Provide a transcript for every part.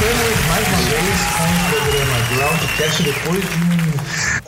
Estamos mais uma vez com o programa Groundcast depois de um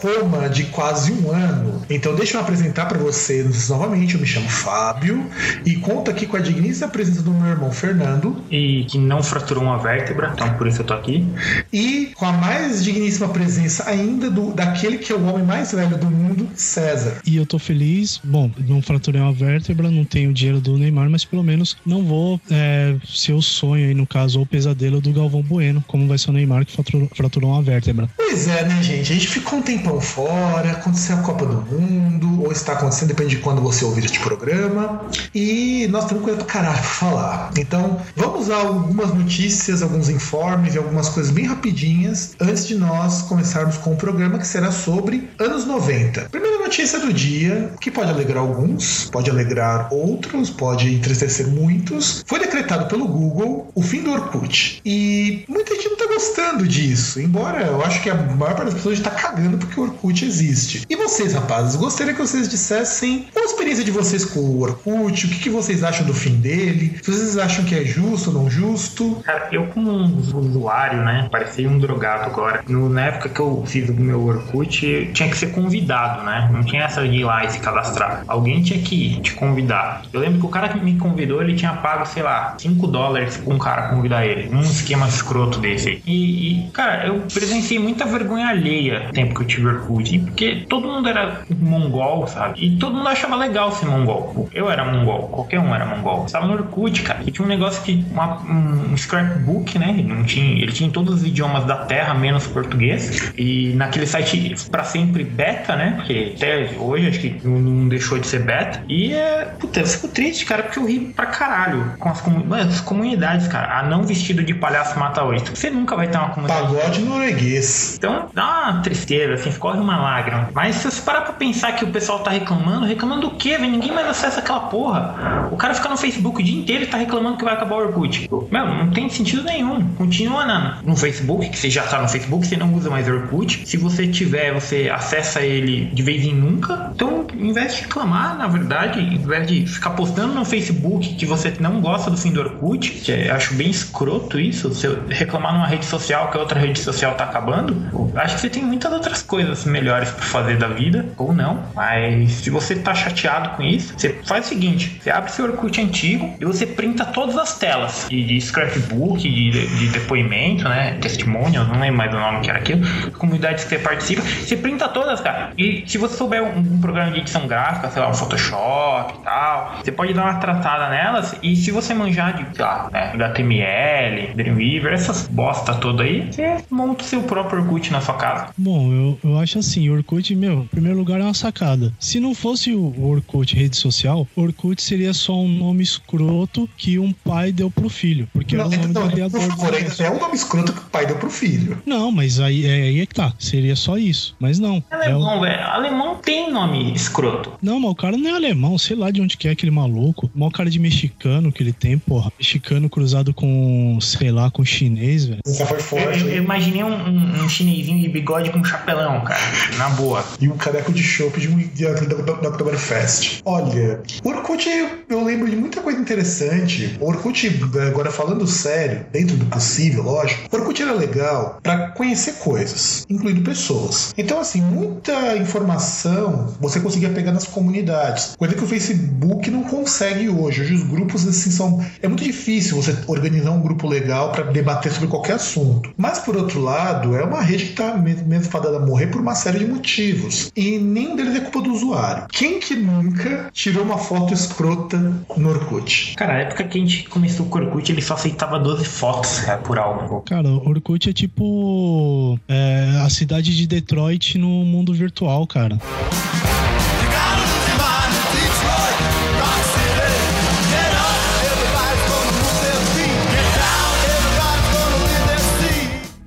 coma de quase um ano. Então deixa eu apresentar para vocês novamente. Eu me chamo Fábio e conto aqui com a digníssima presença do meu irmão Fernando e que não fraturou uma vértebra, então por isso eu tô aqui. e com a mais digníssima presença ainda do daquele que é o homem mais velho do mundo, César. E eu tô feliz. Bom, não fraturei uma vértebra, não tenho o dinheiro do Neymar, mas pelo menos não vou é, ser o sonho aí, no caso, ou o pesadelo do Galvão Bueno, como vai ser o Neymar que fraturou, fraturou uma vértebra. Pois é, né, gente? A gente ficou um tempão fora, aconteceu a Copa do Mundo, ou está acontecendo, depende de quando você ouvir este programa. E nós temos coisa pra caralho pra falar. Então, vamos a algumas notícias, alguns informes e algumas coisas bem rapidinhas antes de nós começarmos com o programa que será sobre anos 90. Primeira notícia do dia, que pode alegrar alguns, pode alegrar outros, pode entristecer muitos. Foi decretado pelo Google o fim do Orkut. E muita gente não tá gostando disso, embora eu acho que a maior parte das pessoas está cagando porque o Orkut existe. E vocês, rapazes, gostaria que vocês dissessem a experiência de vocês com o Orkut, o que, que vocês acham do fim dele, se vocês acham que é justo ou não justo. Cara, eu como usuário, né, parecia um drogado agora. No, na época que eu fiz o meu Orkut, tinha que ser convidado, né? Não tinha essa de ir lá e se cadastrar. Alguém tinha que te convidar. Eu lembro que o cara que me convidou, ele tinha pago, sei lá, 5 dólares pra um cara convidar ele. Um esquema escroto desse. E, e, cara, eu presenciei muita vergonha alheia no tempo que eu tive E Porque todo mundo era mongol, sabe? E todo mundo achava legal ser mongol. Eu era mongol, qualquer um era mongol. Estava no Orkut, cara. E tinha um negócio que. Uma, um scrapbook, né? Ele, não tinha, ele tinha todos os idiomas da Terra, menos português. E naquele site pra sempre beta, né? Porque até hoje acho que não- não deixou de ser beta. E é. Puta, eu fico triste, cara, porque eu ri pra caralho com as, comu- mano, as comunidades, cara. A não vestido de palhaço mata oito. Você nunca vai ter uma comunidade. Pagode norueguês. Então dá uma tristeza, assim, escorre uma lágrima. Mas se você parar pra pensar que o pessoal tá reclamando, reclamando do quê, velho? Ninguém mais acessa aquela porra. O cara fica no Facebook o dia inteiro e tá reclamando que vai acabar o Orkut. Meu, não tem sentido nenhum. Continua na, no Facebook, que você já tá no Facebook, você não usa mais Orkut. Se você tiver, você acessa ele de vez em nunca. Então, em vez de reclamar, na verdade, em vez de ficar postando no Facebook que você não gosta do fim do Orkut, que eu acho bem escroto isso, você reclamar numa rede social que a outra rede social tá acabando, acho que você tem muitas outras coisas melhores pra fazer da vida, ou não. Mas se você tá chateado com isso, você faz o seguinte: você abre seu Orkut antigo e você printa todas as telas de, de scrapbook, de, de depoimento, né? Testimonial, não lembro mais o nome que era aquilo, comunidades que você participa, você printa todas, cara. E se você souber um, um programa de edição gráfica, sei lá, um Photoshop e tal, você pode dar uma tratada nelas e se você manjar de, sei lá, né, HTML, Dreamweaver, essas bosta toda aí, você monta o seu próprio Orkut na sua casa. Bom, eu, eu acho assim, o Orkut, meu, em primeiro lugar é uma sacada. Se não fosse o Orkut rede social, Orkut seria só um nome escroto que um pai deu pro filho. Porque Não, é o nome então, do por criador do favor, é um nome escroto que o pai deu pro filho. Não, mas aí é, aí é que tá. Seria só isso. Mas não. É o- Alemão, velho. Alemão tem nome escroto. Não, mas o cara não é alemão, sei lá de onde que é aquele maluco. O maior cara de mexicano que ele tem, porra. Mexicano cruzado com, sei lá, com chinês, velho. Essa foi Eu, forte. eu- eu hein? imaginei um, um, um chinesinho de bigode com chapelão, cara. Na boa. E um caneco de chopp de um da, da, da Oktoberfest. Olha, o Orkut, eu lembro de muita coisa interessante. O Orkut, agora falando sério, dentro do possível, lógico, o Orkut era legal pra conhecer coisas, incluindo pessoas. Então, assim, muita informação você conseguia pegar nas comunidades. Coisa que o Facebook não consegue hoje. Hoje os grupos, assim, são. É muito difícil você organizar um grupo legal pra debater sobre qualquer assunto. Mas, por outro lado, é uma rede que tá me- mesmo fadada a morrer por uma série de motivos. E nenhum deles é culpa do usuário. Quem que nunca tirou uma foto escrota no Orkut? Cara, a época que a gente começou com o Orkut, ele só aceitava 12 fotos cara, por álbum. Cara, o Orkut é tipo é, a cidade de Detroit no mundo virtual, cara.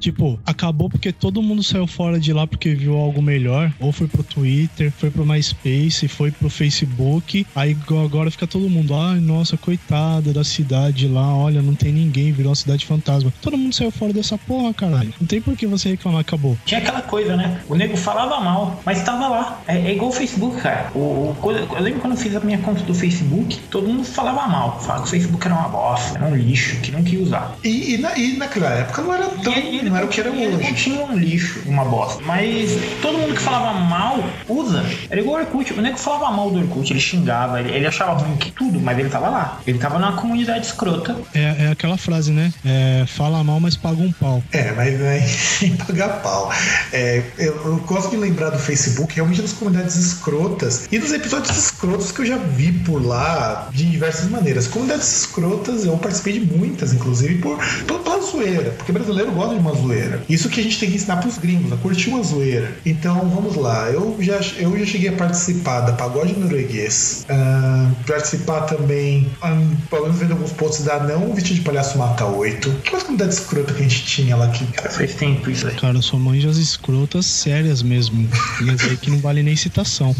Tipo, acabou porque todo mundo saiu fora de lá porque viu algo melhor. Ou foi pro Twitter, foi pro MySpace, foi pro Facebook. Aí agora fica todo mundo, ai, nossa, coitada da cidade lá, olha, não tem ninguém, virou uma cidade fantasma. Todo mundo saiu fora dessa porra, caralho. Não tem por que você reclamar, acabou. Tinha aquela coisa, né? O nego falava mal, mas tava lá. É, é igual o Facebook, cara. O, o, eu lembro quando eu fiz a minha conta do Facebook, todo mundo falava mal. Falava que o Facebook era uma bosta, era um lixo, que não queria usar. E, e, na, e naquela época não era tão. E ele não era o que era ele hoje. continua um lixo, uma bosta. Mas todo mundo que falava mal, usa. Era igual o Orkut. O nego falava mal do Orkut, ele xingava, ele, ele achava ruim que tudo, mas ele tava lá. Ele tava numa comunidade escrota. É, é aquela frase, né? É, fala mal, mas paga um pau. É, mas né, sem pagar pau. É, eu, eu gosto de lembrar do Facebook realmente das comunidades escrotas e dos episódios escrotos que eu já vi por lá de diversas maneiras. Comunidades escrotas, eu participei de muitas, inclusive, por, por pela zoeira, porque brasileiro gosta de uma zoeira. Isso que a gente tem que ensinar pros gringos, a curtir uma zoeira. Então, vamos lá. Eu já, eu já cheguei a participar da Pagode Norueguês, ah, participar também, ah, pelo menos vendo alguns posts da Não Vestido de Palhaço Mata 8. Que mais comunidade escrota que a gente tinha lá que Faz tempo isso aí. Cara, só manja as escrotas sérias mesmo. Mas aí que não vale nem citação.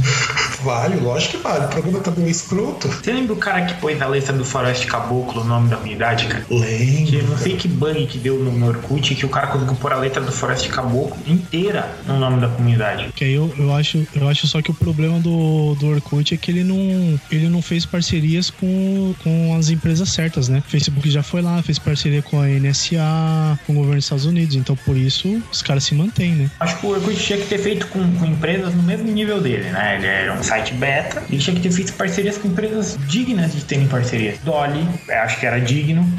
Vale, lógico que vale. O programa também é escroto. Você lembra o cara que pôs na letra do Faroeste Caboclo o nome da unidade, cara? Que Lembro. eu não sei que bug que deu no, no Orkut que o cara conseguiu pôr a letra do Faroeste Caboclo inteira no nome da comunidade. Que aí eu, eu, acho, eu acho só que o problema do, do Orkut é que ele não, ele não fez parcerias com, com as empresas certas, né? O Facebook já foi lá, fez parceria com a NSA, com o governo dos Estados Unidos. Então, por isso, os caras se mantêm, né? Acho que o Orkut tinha que ter feito com, com empresas no mesmo nível dele, né? Ele era um site beta e tinha que ter feito parcerias com empresas dignas de terem parcerias. Dolly, acho que era digno.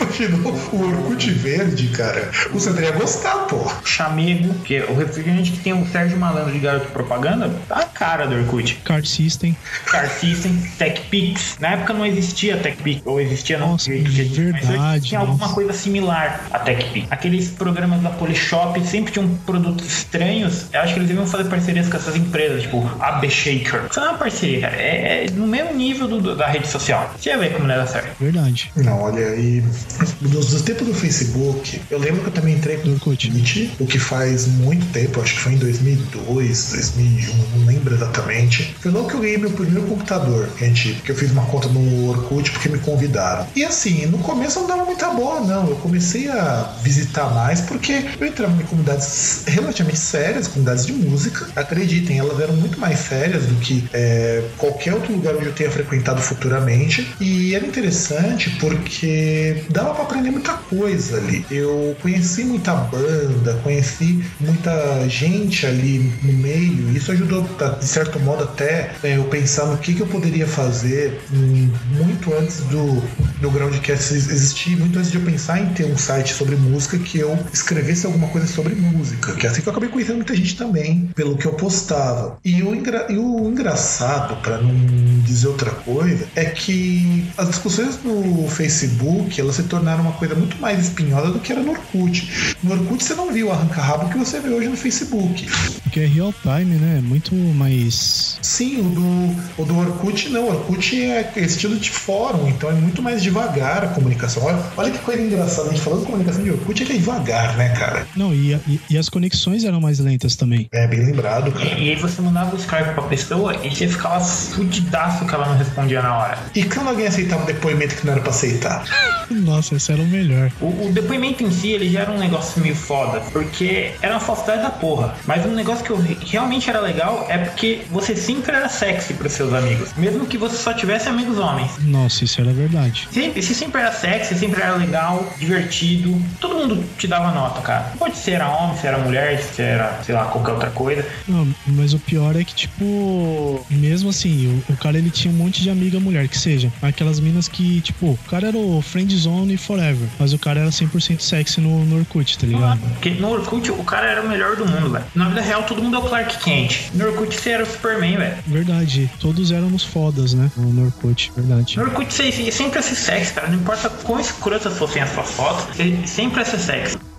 Imaginou o Orkut verde, cara. O Sandro ia gostar, pô. Chamego, que é o refrigerante que tem o Sérgio Malandro de garoto propaganda, tá a cara do Orkut. Card System. Car System, TechPix. Na época não existia TechPix, ou existia não Nossa, jeito que- mas verdade, Tinha alguma coisa similar a TechPix. Aqueles programas da Polishop sempre tinham produtos estranhos. Eu acho que eles deviam fazer parcerias com essas empresas, tipo a B Shaker. Isso é uma parceria, cara. É, é no mesmo nível do- do- da rede social. Você ia ver como não dar certo. Verdade. Não, olha, e dos, dos tempos do Facebook, eu lembro que eu também entrei com Do Orkut. O que faz muito tempo, acho que foi em 2002, 2001, não lembro exatamente. Foi logo que eu ganhei meu primeiro computador, gente, que eu fiz uma conta no Orkut porque me convidaram. E assim, no começo não dava muita bola, não. Eu comecei a visitar mais porque eu entrava em comunidades relativamente sérias, comunidades de música. Acreditem, elas eram muito mais sérias do que é, qualquer outro lugar onde eu tenha frequentado futuramente. E era interessante porque dava pra aprender muita coisa ali. Eu conheci muita banda, conheci muita gente ali no meio. Isso ajudou, tá, de certo modo, até é, eu pensar no que, que eu poderia fazer hum, muito antes do, do Groundcast existir, muito antes de eu pensar em ter um site sobre música que eu escrevesse alguma coisa sobre música. Que é assim que eu acabei conhecendo muita gente também, pelo que eu postava. E o, engra- e o engraçado, para não dizer outra coisa, é que as discussões no Facebook elas se tornaram uma coisa muito mais espinhosa do que era no Orkut. No Orkut você não viu o arranca-rabo que você vê hoje no Facebook. Porque é real time, né? É Muito mais. Sim, o do, o do Orkut não. O Orkut é estilo de fórum, então é muito mais devagar a comunicação. Olha, olha que coisa engraçada, a gente falando de comunicação de Orkut, ele é devagar, né, cara? Não, e, a- e, e as conexões eram mais lentas também. É bem lembrado, cara. E aí você mandava o Skype pra pessoa e você ficava fudidaço que ela não respondia na hora. E quando alguém aceitava um depoimento que não era pra aceitar? Nossa, esse era o melhor. O, o depoimento em si, ele já era um negócio meio foda, porque era uma falsidade da porra. Mas um negócio que eu, re- realmente era legal é porque você sempre era sexy pros seus amigos, mesmo que você só tivesse amigos homens. Nossa, isso era verdade. Sempre, você sempre era sexy, sempre era legal, divertido. Todo mundo te dava nota, cara. Pode ser era homem, se era mulher, se era, sei lá, qualquer outra coisa. Não, mas o pior é que, tipo, mesmo assim, o, o cara ele tinha um monte de amiga mulher, que seja. Aquelas minas que, tipo, o cara era o friend zone forever, mas o cara era 100% sexy no, no Orkut, tá ligado? Porque no Orkut o cara era o melhor do mundo, velho. Na vida real todo mundo é o Clark Kent. No Orkut você era o Superman, velho. Verdade, todos éramos fodas, né? No Orkut, verdade. No Orkut você sempre ia ser sexy, cara. Não importa quão escrotas fossem as suas fotos, você sempre ia ser sexy.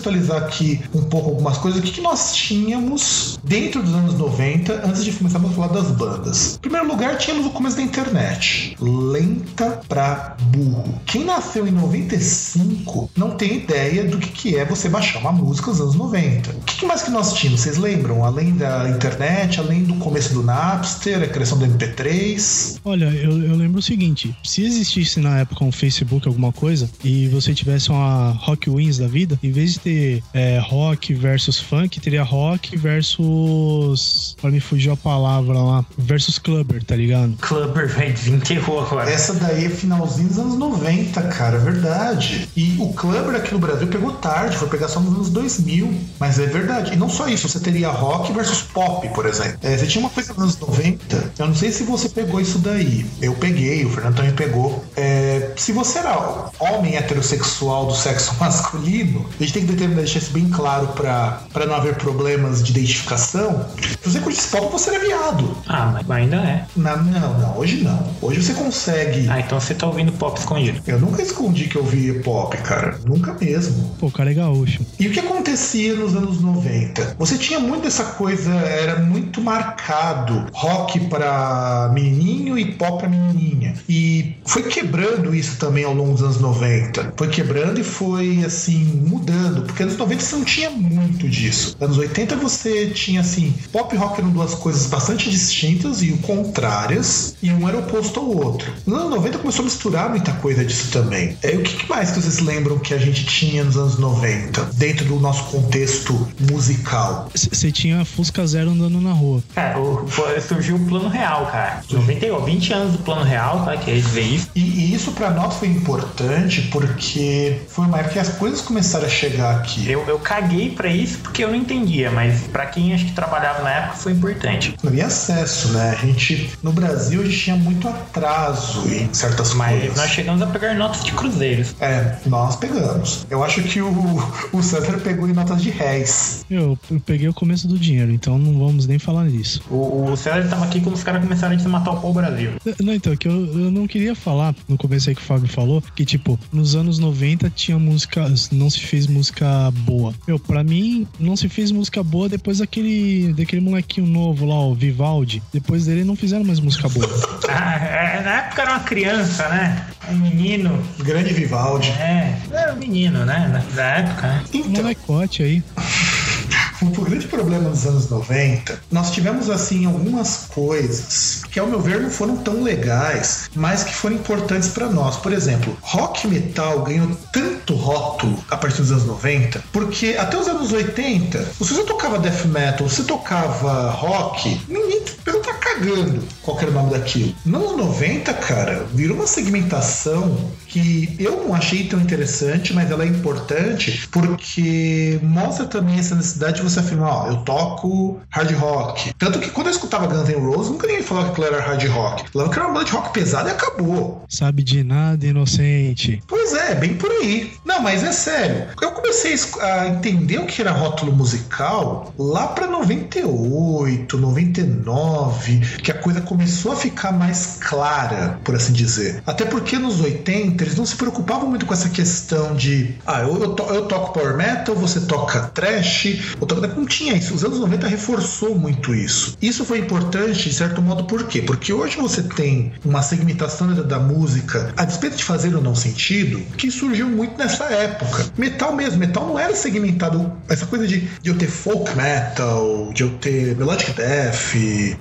Contextualizar aqui um pouco algumas coisas. O que, que nós tínhamos dentro dos anos 90, antes de começarmos a falar das bandas? Em primeiro lugar, tínhamos o começo da internet. Lenta pra burro. Quem nasceu em 95 não tem ideia do que, que é você baixar uma música nos anos 90. O que, que mais que nós tínhamos? Vocês lembram? Além da internet, além do começo do Napster, a criação do MP3. Olha, eu, eu lembro o seguinte: se existisse na época um Facebook, alguma coisa, e você tivesse uma Rock Wins da vida, em vez de ter é, rock versus funk, teria rock versus. Para me fugir a palavra lá, versus clubber, tá ligado? Clubber, velho, desenterrou agora. Essa daí é finalzinho dos anos 90, cara, é verdade. E o clubber aqui no Brasil pegou tarde, foi pegar só nos anos 2000, mas é verdade. E não só isso, você teria rock versus pop, por exemplo. É, você tinha uma coisa nos anos 90, eu não sei se você pegou isso daí. Eu peguei, o Fernando também pegou. É, se você era homem heterossexual do sexo masculino, a gente tem que determinar, deixar isso bem claro pra, pra não haver problemas de identificação. Se você curtisse pop, você era viado. Ah, mas ainda é. Na- não, não, hoje não. Hoje você consegue. Ah, então você tá ouvindo pop escondido. Eu nunca escondi que eu via pop, cara. Nunca mesmo. Pô, o cara é gaúcho. E o que acontecia nos anos 90? Você tinha muito essa coisa, era muito marcado rock para menininho e pop para menininha. E foi quebrando isso também ao longo dos anos 90. Foi quebrando e foi assim mudando, porque nos 90 você não tinha muito disso. Nos anos 80 você tinha assim, pop e rock eram duas coisas bastante distintas e contrárias, e um era oposto ao outro. Nos anos 90 começou a misturar muita coisa disso também. É, o que mais que vocês lembram que a gente tinha nos anos 90, dentro do nosso contexto musical? Você tinha Fusca Zero andando na rua. Cara, o- foi- surgiu o plano real, cara. 90, ó, 20 anos do plano real, tá? Que a gente vê isso. E, e isso pra nós foi importante porque foi uma época que as coisas começaram a chegar aqui. Eu, eu caguei pra isso porque eu não entendia, mas pra quem acho que trabalhava na época foi importante. Não havia acesso, né? A gente, no Brasil, a gente tinha muito atraso em certas Mas coisas. nós chegamos a pegar notas de cruzeiros. É, nós pegamos. Eu acho que o, o César pegou em notas de réis. Eu, eu peguei o começo do dinheiro, então não vamos nem falar nisso. O, o César tava aqui quando os caras começaram a desmatar o pau Brasil. Não, então, que eu, eu não queria falar, no começo aí que o Fábio falou, que tipo, nos anos 90 tinha música, não se fez música boa. Meu, pra mim, não se fez música boa depois daquele, daquele molequinho novo lá, o Vivaldi. Depois dele não fizeram mais música boa. Ah, é, na época era uma criança, né? Um menino. Grande Vivaldi. É, era um menino, né? Na, da época, né? Um Então, molecote aí. o grande problema dos anos 90, nós tivemos assim algumas coisas que, ao meu ver, não foram tão legais, mas que foram importantes pra nós. Por exemplo, rock metal ganhou tanto rótulo a partir dos anos 90, porque até os anos 80, se você tocava death metal, se você tocava rock, ninguém tá cagando qual que era o nome daquilo. Nos anos 90, cara, virou uma segmentação que eu não achei tão interessante, mas ela é importante porque mostra também essa necessidade de você afirmar, ó, eu toco hard rock. Tanto que quando eu escutava Guns N' Roses, nunca ninguém falava que aquilo era hard rock. Falava que era uma banda de rock pesada e acabou. Sabe de nada, inocente. Pois é, bem por aí. Não, mas é sério. Eu comecei a entender o que era rótulo musical lá pra 98, 99, que a coisa começou a ficar mais clara, por assim dizer. Até porque nos 80 eles não se preocupavam muito com essa questão de, ah, eu, eu, to- eu toco power metal, você toca trash, eu toco... não tinha isso. Os anos 90 reforçou muito isso. Isso foi importante, de certo modo, por quê? Porque hoje você tem uma segmentação da, da música, a despeito de fazer ou não sentido, que surgiu muito nessa época. Metal mesmo, metal não era segmentado. Essa coisa de, de eu ter folk metal, de eu ter melodic death,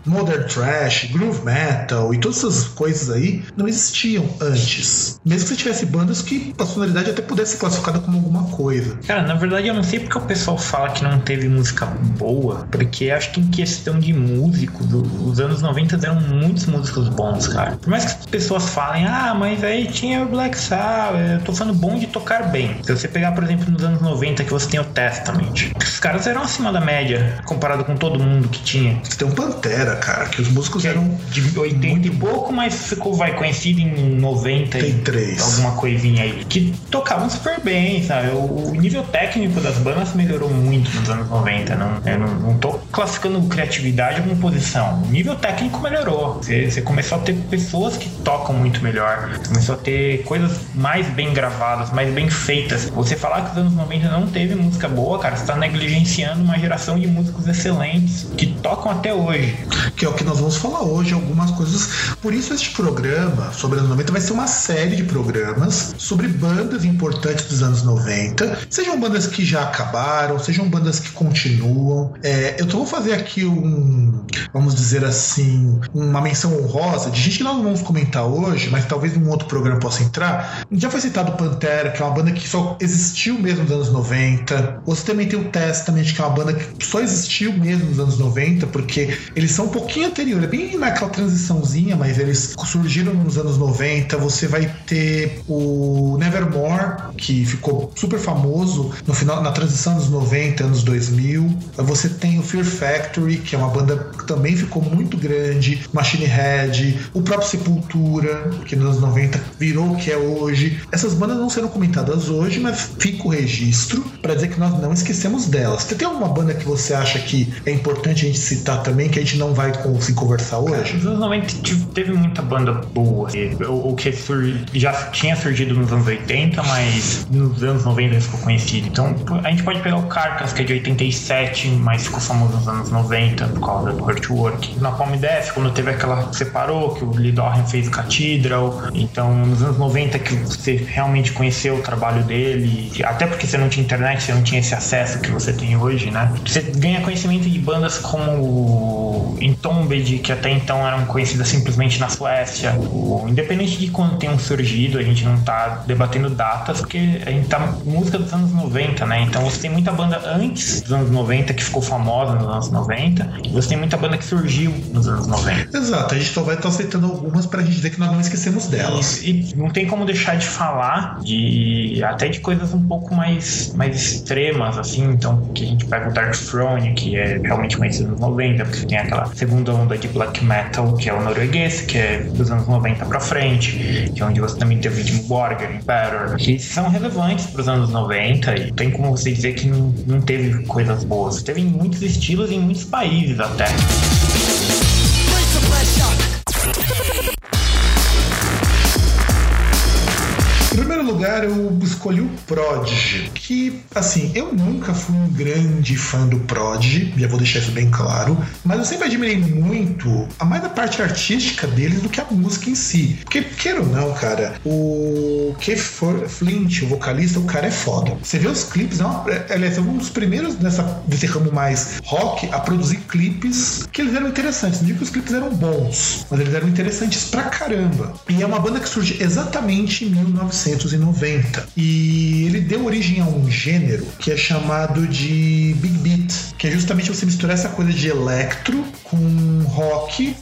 modern trash, groove metal e todas essas coisas aí não existiam antes. Mesmo você tivesse bandas que a sonoridade até pudesse ser classificada como alguma coisa. Cara, na verdade eu não sei porque o pessoal fala que não teve música boa, porque acho que em questão de músicos, o- os anos 90 deram muitos músicos bons, cara. Por mais que as pessoas falem, ah, mas aí tinha o Black Sabbath, eu tô falando bom de tocar bem. Se você pegar, por exemplo, nos anos 90 que você tem o Testament, os caras eram acima da média, comparado com todo mundo que tinha. Você tem um Pantera, cara, que os músicos Que é eram de 80 e muito pouco, mas ficou, vai, conhecido em 90 e 83. Alguma coisinha aí. Que tocavam super bem, sabe? O, o nível técnico das bandas melhorou muito nos anos 90. Não, eu não, não tô classificando criatividade ou composição. O nível técnico melhorou. Você, você começou a ter pessoas que tocam muito melhor. Começou a ter coisas mais bem gravadas, mais bem feitas. Você falar que os anos 90 não teve música boa, cara, você tá negligenciando uma geração de músicos excelentes que tocam até hoje. que é o que nós vamos falar hoje, algumas coisas. Por isso este programa sobre anos 90 vai ser uma série de programas sobre bandas importantes dos anos 90, sejam bandas que já acabaram, sejam bandas que continuam. É, eu vou fazer aqui um, vamos dizer assim, uma menção honrosa de gente que nós não vamos comentar hoje, mas talvez num outro programa possa entrar. Já foi citado Pantera, que é uma banda que só existiu mesmo nos anos 90. Você também tem o Testament, que é uma banda que só existiu mesmo nos anos 90, porque eles são um pouquinho anterior, é bem naquela transiçãozinha, mas eles surgiram nos anos 90. Você vai ter o Nevermore, que ficou super famoso no final, na transição dos 90, anos 2000. Você tem o Fear Factory, que é uma banda que também ficou muito grande, Machine Head, o próprio Sepultura, que nos anos 90 virou o que é hoje. Essas bandas não serão comentadas hoje, mas fica o registro para dizer que nós não esquecemos delas. Você tem alguma banda que você acha que é importante a gente citar também, que a gente não vai conseguir conversar hoje? Nos anos 90 tive- teve muita banda boa. O, que já tinha surgido nos anos 80, mas nos anos 90 ficou conhecido. Então a gente pode pegar o Carcass, que é de 87, mas ficou famoso nos anos 90 por causa do Hurtwork. Na Palm Death, quando teve aquela separou, que o Lee Dorhan fez o Cathedral. Então nos anos 90 que você realmente conheceu o trabalho dele, até porque você não tinha internet, você não tinha esse acesso que você tem hoje, né? Você ganha conhecimento de bandas como o Entombed, que até então eram conhecidas simplesmente na Suécia. O, independente de quando tenham surgido, a gente não tá debatendo datas, porque a gente tá música dos anos 90, né? Então você tem muita banda antes dos anos 90 que ficou famosa nos anos 90, e você tem muita banda que surgiu nos anos 90. Exato, a gente só vai estar aceitando algumas pra gente dizer que nós não esquecemos delas. E, e não tem como deixar de falar de até de coisas um pouco mais, mais extremas, assim, então que a gente pega o Dark Throne, que é realmente conhecido nos 90, porque tem aquela segunda onda de black metal, que é o norueguês, que é dos anos 90 pra frente, que é onde você também Dimmu Borgir, Emperor, que são relevantes pros anos 90 e tem como você dizer que não, não teve coisas boas. Teve em muitos estilos em muitos países até. Lugar, eu escolhi o Prodigy, que, assim, eu nunca fui um grande fã do Prodigy, já vou deixar isso bem claro, mas eu sempre admirei muito a mais a parte artística deles do que a música em si. Porque, queira ou não, cara, o Keith Flint, o vocalista, o cara é foda. Você vê os clipes, é uma, é, aliás, é um dos primeiros dessa, desse ramo mais rock a produzir clipes que eles eram interessantes. Não digo que os clipes eram bons, mas eles eram interessantes pra caramba. E é uma banda que surge exatamente em 1990. E ele deu origem a um gênero que é chamado de Big Beat, que é justamente você misturar essa coisa de electro com rock.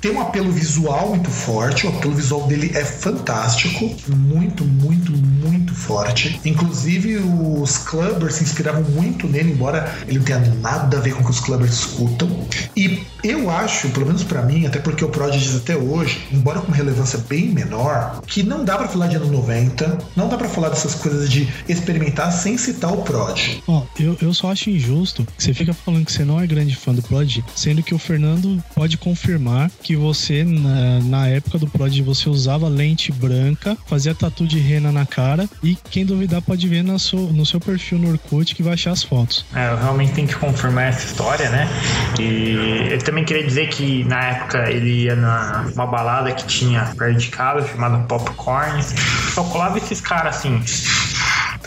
Tem um apelo visual muito forte, o apelo visual dele é fantástico, muito, muito, muito forte. Inclusive, os clubbers se inspiravam muito nele, embora ele não tenha nada a ver com o que os clubbers escutam. E eu acho, pelo menos pra mim, até porque o Prodigy até hoje, embora com relevância bem menor, que não dá pra falar de anos 90, não dá pra falar dessas coisas de experimentar sem citar o Prod. Ó, eu, eu só acho injusto que você fica falando que você não é grande fã do Prod, sendo que o Fernando pode confirmar que você, na, na época do Prod, você usava lente branca, fazia tatu de rena na cara e quem duvidar pode ver na seu, no seu perfil no Orkut que vai achar as fotos. É, eu realmente tenho que confirmar essa história, né? E eu também queria dizer que na época ele ia numa balada que tinha perto de casa, chamada Popcorn. Só colava esses caras assim.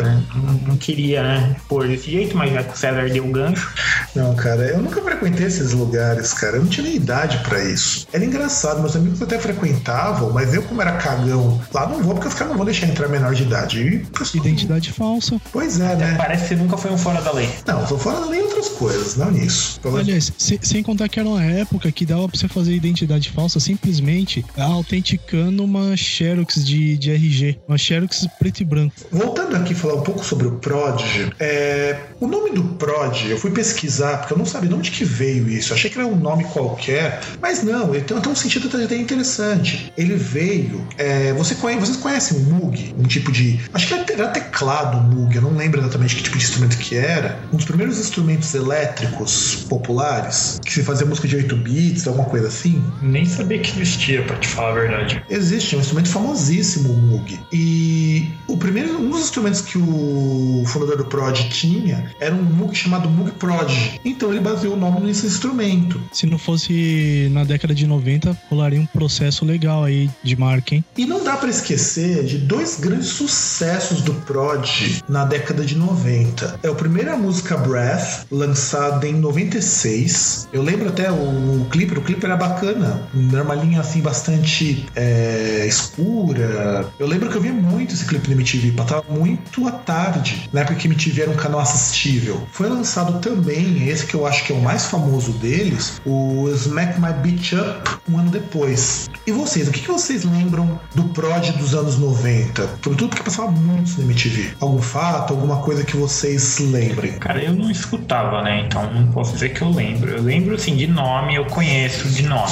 Não, não queria, né? Pôr desse jeito, mas já que o César deu o gancho. Não, cara, eu nunca frequentei esses lugares, cara. Eu não tinha nem idade pra isso. Era engraçado, meus amigos até frequentavam, mas eu, como era cagão, lá não vou porque os caras não vão deixar entrar menor de idade. E, pessoal, Identidade falsa. Pois é, né? Parece que você nunca foi um fora da lei. Não, tô fora da lei outras coisas, não nisso. Aliás, se- sem contar que era uma época que dava pra você fazer identidade falsa simplesmente autenticando uma Xerox de, de RG, uma Xerox preto e branco. Voltando aqui falar um pouco sobre o Prodigy, é, o nome do Prod, eu fui pesquisar pesquisar, porque eu não sabia de onde que veio isso. Eu achei que era um nome qualquer, mas não, ele tem até um sentido até interessante. Ele veio. É, você conhece, vocês conhecem o Moog? Um tipo de. Acho que era teclado Moog, eu não lembro exatamente que tipo de instrumento que era. Um dos primeiros instrumentos elétricos populares, que se fazia música de 8 bits, alguma coisa assim. Nem sabia que existia, pra te falar a verdade. Existe, é um instrumento famosíssimo, o Moog. E o primeiro, um dos instrumentos que o fundador do Prod tinha era um Moog chamado Moog Prod. Então ele baseou o nome nesse instrumento. Se não fosse na década de 90, rolaria um processo legal aí de marca, hein? E não dá para esquecer de dois grandes sucessos do Prod na década de 90. É a música Breath, lançada em 96. Eu lembro até o clipe, o clipe era bacana, era uma linha assim bastante é, escura. Eu lembro que eu via muito esse clipe no MTV, passava muito à tarde, na época que MTV era um canal assistível. Foi lançado também, esse que eu acho que é o mais famoso deles, o Smack My Beach Up, um ano depois. E vocês, o que, vocês lembram do prod dos anos 90? Sobretudo porque passava muito no MTV. Algum fato, alguma coisa que vocês lembrem? Cara, eu não escutava, né? Então não posso dizer que eu lembro. Eu lembro, assim, de nome, eu conheço de nome.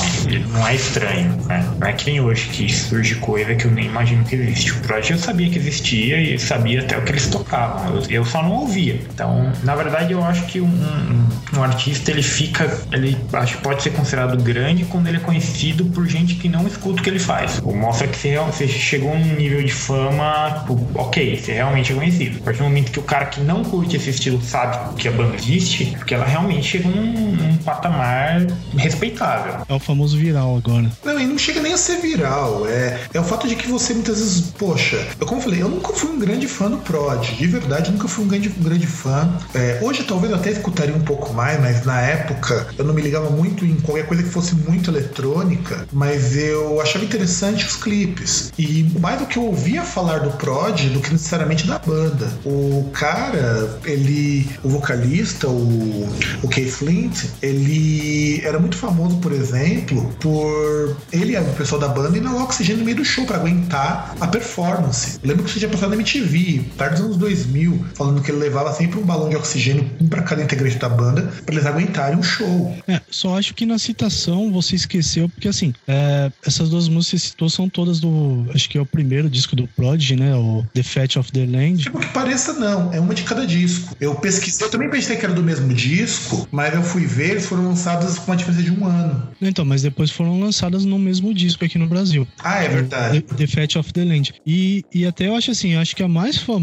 Não é estranho, né? Não é que nem hoje que surge coisa que eu nem imagino que existe. O prod eu sabia que existia e sabia até que eles tocavam. Eu, eu só não ouvia. Então, na verdade, eu acho que um, um, um artista ele fica, ele acho que pode ser considerado grande quando ele é conhecido por gente que não escuta o que ele faz. Ou mostra que você, você chegou num nível de fama, tipo, ok, você realmente é conhecido. A partir do momento que o cara que não curte esse estilo sabe que a banda existe, porque ela realmente chega num, num patamar respeitável. É o famoso viral agora. Não, e não chega nem a ser viral. É, é o fato de que você muitas vezes, poxa, eu como falei, eu nunca fui um grande fã do Prod. De verdade, nunca fui um grande, um grande fã. É, hoje talvez eu até escutaria um pouco mais, mas na época eu não me ligava muito em qualquer coisa que fosse muito eletrônica, mas eu achava interessante os clipes. E mais do que eu ouvia falar do Prod do que necessariamente da banda. O cara, ele, o vocalista, o, o Keith Flint, ele era muito famoso, por exemplo, por ele e o pessoal da banda no oxigênio no meio do show para aguentar a performance. Eu lembro que você tinha passado na MTV, perto dos anos 2000, falando que ele levava sempre um balão de oxigênio, um para cada integrante da banda, para eles aguentarem um show. É, só acho que na citação você esqueceu, porque assim, é, essas duas músicas que você citou são todas do. Acho que é o primeiro disco do Prodigy, né? O The Fat of the Land. Tipo que pareça, não. É uma de cada disco. Eu pesquisei, eu também pensei que era do mesmo disco, mas eu fui ver, eles foram lançados com uma diferença de um ano. Então, mas depois foram lançadas no mesmo disco aqui no Brasil. Ah, é verdade. The, the Fat of the Land. E, e até eu acho assim, eu acho que a mais famosa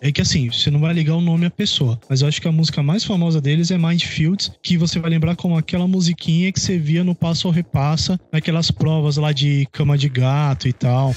é que assim, você não vai ligar o nome à pessoa, mas eu acho que a música mais famosa deles é Mindfields, que você vai lembrar como aquela musiquinha que você via no Passo ou Repassa, naquelas provas lá de cama de gato e tal.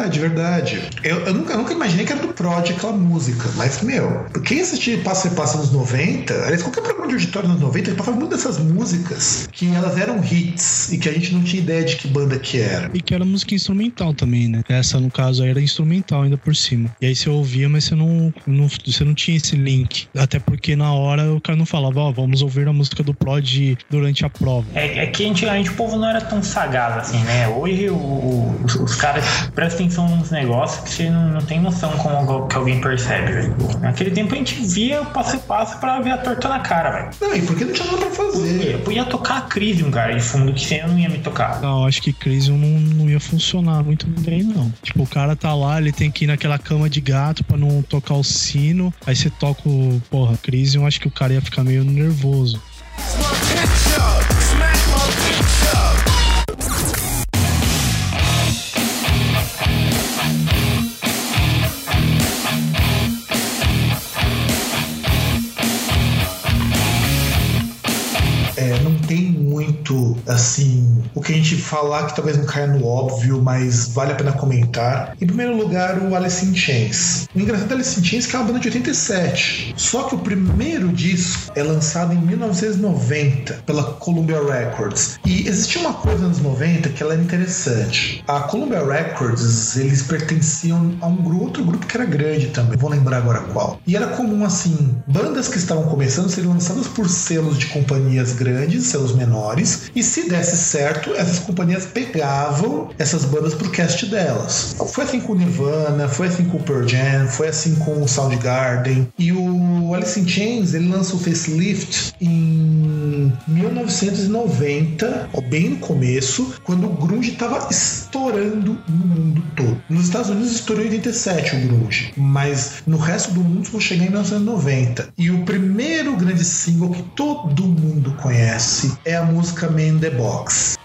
Verdade, verdade. Eu, eu nunca, nunca imaginei que era do Prod aquela música, mas, meu, quem assistia Passa e Passa nos 90, aliás, qualquer programa de auditório nos 90, ele passava muito dessas músicas que elas eram hits e que a gente não tinha ideia de que banda que era. E que era música instrumental também, né? Essa, no caso, era instrumental ainda por cima. E aí você ouvia, mas você não, não, você não tinha esse link. Até porque na hora o cara não falava, ó, oh, vamos ouvir a música do Prod durante a prova. É, é que antigamente o povo não era tão sagaz assim, né? Hoje o, os caras prestam atenção nos negócios que você não, não tem noção como que alguém percebe, velho. Naquele tempo a gente via o passo a passo pra ver a torta na cara, velho. Não, e porque não tinha nada pra fazer. Eu podia tocar a Crisium, cara, de fundo, que você não ia me tocar. Não, acho que Crisium não, não ia funcionar muito bem, não. Tipo, o cara tá lá, ele tem que ir naquela cama de gato pra não tocar o sino. Aí você toca o. Porra, Crisium, acho que o cara ia ficar meio nervoso. é, não tem muito assim, o que a gente falar que talvez não caia no óbvio, mas vale a pena comentar. Em primeiro lugar, o Alice in Chains. O engraçado da Alice in Chains é que é uma banda de 87. Só que o primeiro disco é lançado em 1990 pela Columbia Records. E existia uma coisa nos 90 que ela era interessante. A Columbia Records, eles pertenciam a um outro grupo que era grande também, vou lembrar agora qual. E era comum assim, bandas que estavam começando serem lançadas por selos de companhias grandes, selos menores, e se desse certo, essas companhias pegavam essas bandas pro cast delas. Foi assim com o Nirvana, foi assim com o Pearl Jam, foi assim com o Soundgarden. E o Alice in Chains, ele lança o facelift em 1990, ó, bem no começo, quando o grunge estava estourando no mundo todo. Nos Estados Unidos estourou em 87 o grunge, mas no resto do mundo vou chegar em 1990. E o primeiro grande single que todo mundo conhece é a música Man the Box.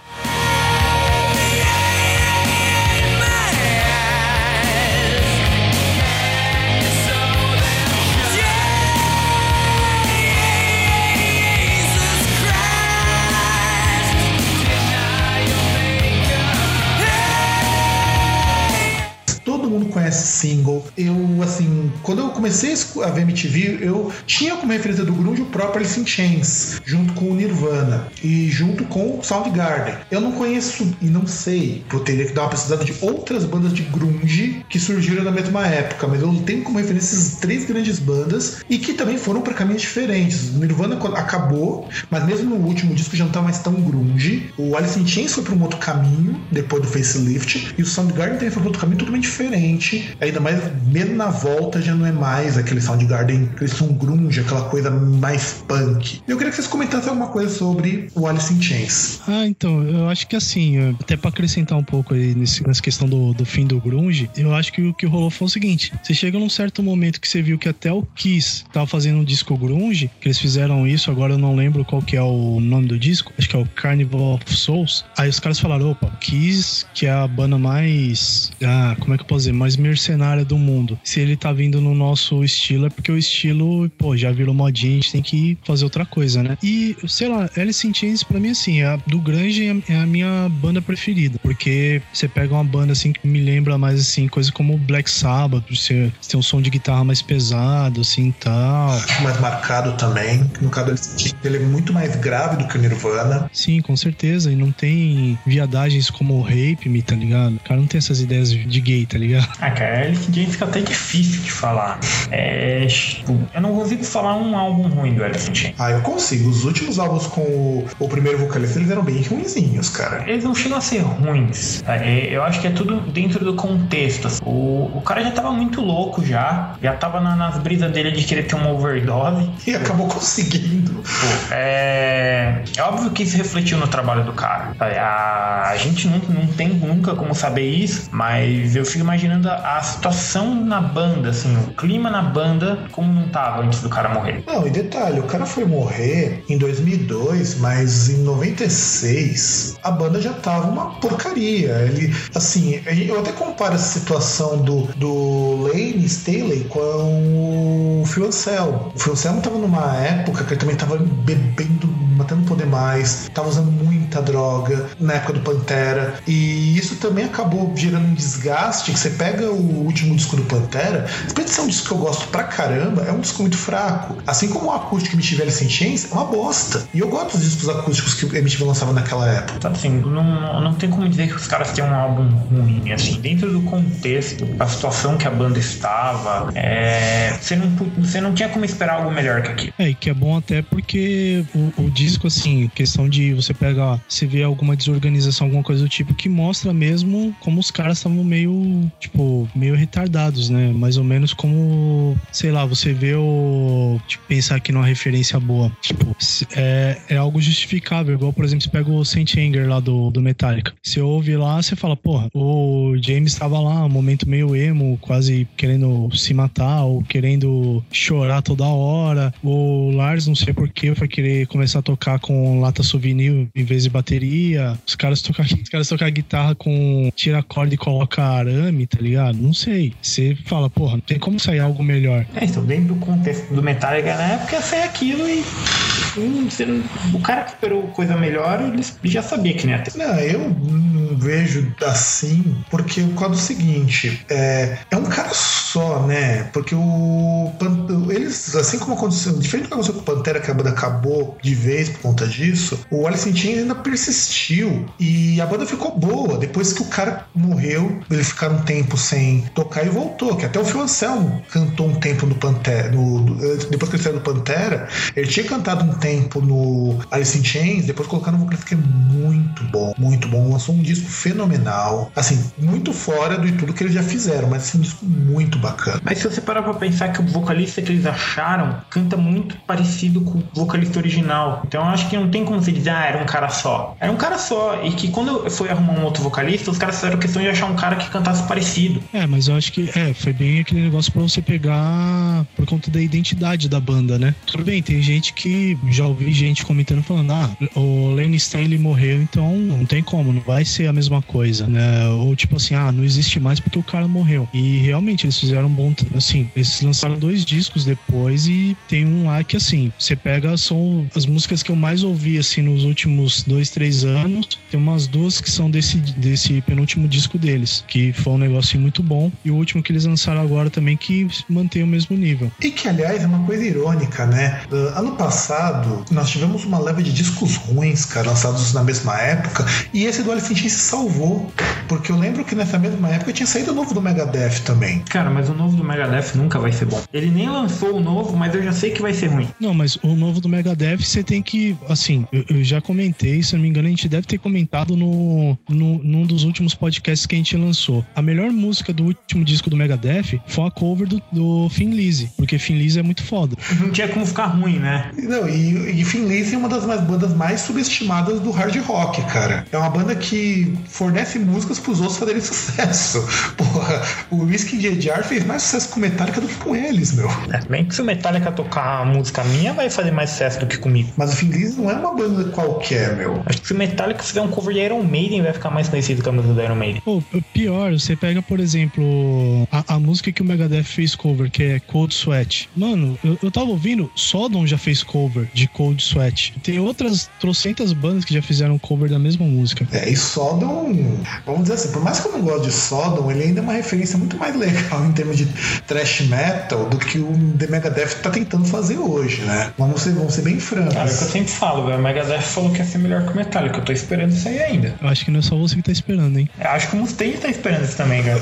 Single. Eu, assim, quando eu comecei a ver MTV, eu tinha como referência do grunge o próprio Alice in Chains, junto com o Nirvana e junto com o Soundgarden. Eu não conheço e não sei, eu teria que dar uma pesquisada de outras bandas de grunge que surgiram na mesma época, mas eu tenho como referência essas três grandes bandas e que também foram para caminhos diferentes. O Nirvana acabou, mas mesmo no último disco já não tá mais tão grunge. O Alice in Chains foi para um outro caminho depois do facelift e o Soundgarden também foi para outro caminho totalmente diferente Ainda mais, mesmo na volta, já não é mais aquele Soundgarden, aquele som grunge, aquela coisa mais punk. Eu queria que vocês comentassem alguma coisa sobre o Alice in Chains. Ah, então, eu acho que assim, até para acrescentar um pouco aí nesse, nessa questão do, do fim do grunge, eu acho que o que rolou foi o seguinte: você chega num certo momento que você viu que até o Kiss tava fazendo um disco grunge, que eles fizeram isso, agora eu não lembro qual que é o nome do disco, acho que é o Carnival of Souls. Aí os caras falaram, opa, Kiss, que é a banda mais. Ah, como é que eu posso dizer? Mais mercenária do mundo. Se ele tá vindo no nosso estilo, é porque o estilo, pô, já virou modinha, a gente tem que fazer outra coisa, né? E, sei lá, Alice in Chains, pra mim, assim, a, do grande é a minha banda preferida, porque você pega uma banda, assim, que me lembra mais, assim, coisa como Black Sabbath, você, você tem um som de guitarra mais pesado, assim, tal. Mais marcado também. No caso Alice in Chains, ele é muito mais grave do que o Nirvana. Sim, com certeza. E não tem viadagens como o Rape Me, tá ligado? O cara não tem essas ideias de gay, tá ligado? Ah, cara, Alice Chains fica até difícil de falar. É, tipo, eu não consigo falar um álbum ruim do Alice Chains. Ah, eu consigo. Os últimos álbuns com o, o primeiro vocalista, eles eram bem ruinzinhos, cara. Eles não chegam a ser ruins. É, eu acho que é tudo dentro do contexto. assim. O, o cara já tava muito louco já. Já tava na- nas brisas dele de querer ter uma overdose. E acabou conseguindo. Pô, é, é óbvio que isso refletiu no trabalho do cara. A, a gente não, não tem nunca como saber isso, mas eu fico imaginando a, a situação na banda, assim, o clima na banda, como não tava antes do cara morrer. Não, e detalhe, o cara foi morrer em 2002, mas em 96 a banda já tava uma porcaria. Ele, assim, eu até comparo essa situação do, do Lane Staley com o Phil Anselmo. O Phil Anselmo tava numa época que ele também tava bebendo, matando poder mais, tava usando muita droga na época do Pantera, e isso também acabou gerando um desgaste que você pega o último disco do Pantera, apesar de ser um disco que eu gosto pra caramba, é um disco muito fraco. Assim como o acústico MTV Alice in Chains é uma bosta. E eu gosto dos discos acústicos que o MTV lançava naquela época. Sabe assim, não, não tem como dizer que os caras têm um álbum ruim, assim, dentro do contexto, a situação que a banda estava, é, você, não, você não tinha como esperar algo melhor que aquilo. É, e que é bom até porque o, o disco, assim, questão de você pegar, você vê alguma desorganização, alguma coisa do tipo, que mostra mesmo como os caras estavam meio, tipo, meio retardados, né? Mais ou menos como, sei lá, você vê o. Tipo, pensar aqui numa referência boa. Tipo, é, é algo justificável. Igual, por exemplo, você pega o Saint Anger lá do, do Metallica. Você ouve lá, você fala, porra, o James estava lá, um momento meio emo, quase querendo se matar ou querendo chorar toda hora. O Lars, não sei porquê, foi querer começar a tocar com lata souvenir em vez e bateria. Os caras tocam, os caras tocam guitarra com tira corda e coloca arame, tá ligado? Não sei. Você fala, porra, não tem como sair algo melhor. É, então dentro do contexto do Metallica na época foi aquilo e hum, não- o cara que esperou coisa melhor, ele já sabia que não ia ter. Não, eu não vejo assim, porque por causa do seguinte, é, é um cara só, né? Porque o eles, assim como aconteceu, diferente do que aconteceu com o Pantera, que a banda acabou de vez por conta disso, o Alice in Chains ainda persistiu e a banda ficou boa. Depois que o cara morreu, eles ficaram um tempo sem tocar e voltou. Que até o Phil Anselmo cantou um tempo no Pantera, no- depois que ele saiu do Pantera, ele tinha cantado um tempo no Alice in Chains, depois colocando um vocalista que é muito bom, muito bom. Lançou um disco fenomenal, assim, muito fora do tudo que eles já fizeram, mas assim, um disco muito bacana. Mas se você parar pra pensar que o vocalista que eles acharam canta muito parecido com o vocalista original. Então eu acho que não tem como você dizer, ah, era um cara só. Era um cara só. E que quando foi arrumar um outro vocalista, os caras fizeram questão de achar um cara que cantasse parecido. É, mas eu acho que é, foi bem aquele negócio pra você pegar por conta da identidade da banda, né? Tudo bem, tem gente que já ouvi gente comentando falando, ah, o Lenny Stanley morreu, então não tem como, não vai ser a mesma coisa, né? Ou tipo assim, ah, não existe mais porque o cara morreu. E realmente eles fizeram um bom, assim, eles lançaram dois discos depois e tem um lá que assim, você pega são as músicas que eu mais ouvi assim nos últimos dois, três anos. Tem umas duas que são desse desse penúltimo disco deles, que foi um negócio muito bom. E o último que eles lançaram agora também que mantém o mesmo nível. E que, aliás, é uma coisa irônica, né? Uh, ano passado, nós tivemos uma leva de discos ruins, cara, lançados na mesma época, e esse do Alice in Chains se salvou. Porque eu lembro que nessa mesma época tinha saído o novo do Megadeth também. Cara, mas o novo do Megadeth nunca vai ser bom. Ele nem lançou o novo, mas eu já sei que vai ser ruim. Não, mas o novo do Megadeth você tem que, assim, eu, eu já comentei, se eu não me engano, a gente deve ter comentado no, no num dos últimos podcasts que a gente lançou. A melhor música do último disco do Megadeth foi a cover do, do Finn Lizzy, porque Finn Lizzy é muito foda. Não tinha como ficar ruim, né? Não, e, e Thin Lizzy é uma das mais bandas mais subestimadas do hard rock, cara. É uma banda que fornece músicas pros outros fazerem sucesso. Porra, o Whiskey J.J.R. fez mais sucesso com Metallica do que com eles, meu. É, bem que se o Metallica tocar a música minha, vai fazer mais sucesso do que comigo. Mas o Thin Lizzy não é uma banda qualquer, meu. Acho que se o Metallica fizer um cover de Iron Maiden, vai ficar mais conhecido que a música do Iron Maiden. Pô, pior, você pega, por exemplo, a, a música que o Megadeth fez cover, que é Cold Sweat. Mano, eu, eu tava ouvindo, Sodom já fez cover de Cold Sweat. Tem outras trocentas bandas que já fizeram cover da mesma música. É, e Sodom, vamos dizer assim, por mais que eu não goste de Sodom, ele ainda é uma referência muito mais legal em termos de thrash metal do que o The Megadeth tá tentando fazer hoje, né? Vamos ser, vamos ser bem francos. Cara, é o que eu sempre falo, velho. O Megadeth falou que ia ser melhor que o Metallica. Eu tô esperando isso aí ainda. Eu acho que não é só você que tá esperando, hein? Eu acho que o Mustaine tá esperando isso também, cara.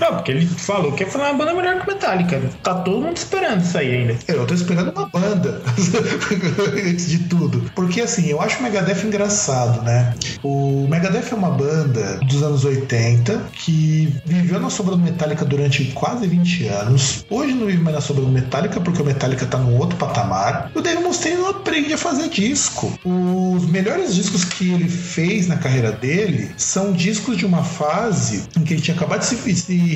Não, porque ele falou que ia fazer uma banda melhor que Metallica. Tá todo mundo esperando isso aí ainda. Eu tô esperando uma banda, antes de tudo. Porque assim, eu acho o Megadeth engraçado, né? O Megadeth é uma banda dos anos 80 que viveu na sombra do Metallica durante quase 20 anos. Hoje não vive mais na sombra do Metallica porque o Metallica tá num outro patamar. O Dave Mustaine não aprende a fazer disco. Os melhores discos que ele fez na carreira dele são discos de uma fase em que ele tinha acabado de se,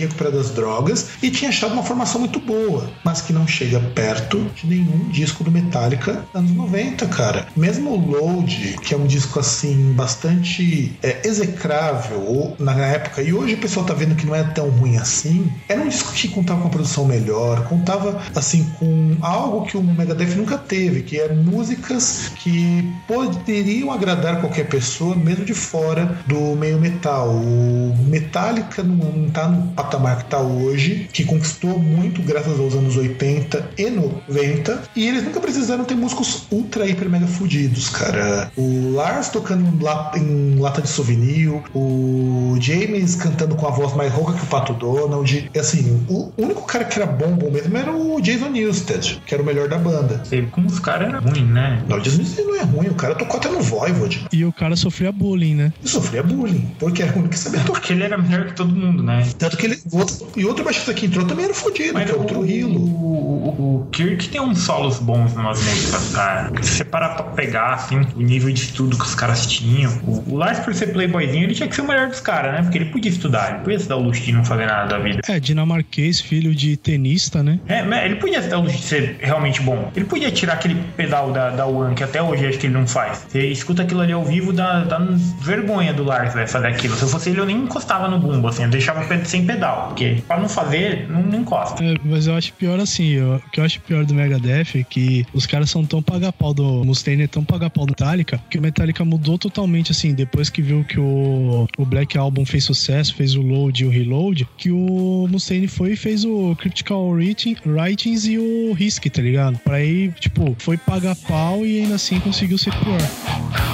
se das drogas e tinha achado uma formação muito boa, mas que não chega perto de nenhum disco do Metallica anos 90, cara. Mesmo o Load, que é um disco assim bastante é, execrável na época, e hoje o pessoal tá vendo que não é tão ruim assim, era um disco que contava com uma produção melhor, contava assim com algo que o Megadeth nunca teve, que é músicas que poderiam agradar qualquer pessoa, mesmo de fora do meio metal. O Metallica não, não tá no patamar que tá hoje, que conquistou muito graças aos anos 80 e 90, e eles nunca precisaram ter músicos ultra, hiper, mega fudidos, cara. O Lars tocando em, la- em lata de souvenir, o James cantando com a voz mais rouca que o Pato Donald. E assim, o único cara que era bom, bom mesmo era o Jason Newsted, que era o melhor da banda. Sei como os caras eram ruins, né? Não, o Jason Newsted não é ruim, o cara tocou até no Voivod. E o cara sofria bullying, né? E sofria bullying, porque era o único que sabia tocar. Porque ele era melhor que todo mundo, né? Tanto que ele. Outro- e outro baixista que entrou também era fodido, que é o Trujillo. o, o Kirk tem uns solos bons nas músicas, cara. Se você parar pra pegar, assim, o nível de estudo que os caras tinham. O, o Lars, por ser playboyzinho, ele tinha que ser o melhor dos caras, né? Porque ele podia estudar, ele podia se dar o luxo de não fazer nada da vida. É, dinamarquês, filho de tenista, né? É, mas ele podia se dar o luxo de ser realmente bom. Ele podia tirar aquele pedal da, da One, que até hoje acho que ele não faz. Você escuta aquilo ali ao vivo, dá, dá vergonha do Lars, vai fazer aquilo. Se eu fosse ele, eu nem encostava no bumbo, assim, eu deixava sem pedal. Porque pra não fazer, não, não encosta. É, mas eu acho pior assim, eu, o que eu acho pior do Megadeth é que os caras são tão paga-pau do Mustaine, é tão paga-pau do Metallica, que o Metallica mudou totalmente, assim, depois que viu que o, o Black Album fez sucesso, fez o Load e o Reload, que o Mustaine foi e fez o Critical Writing, Writings e o Risk, tá ligado? Pra aí, tipo, foi paga-pau e ainda assim conseguiu ser pior.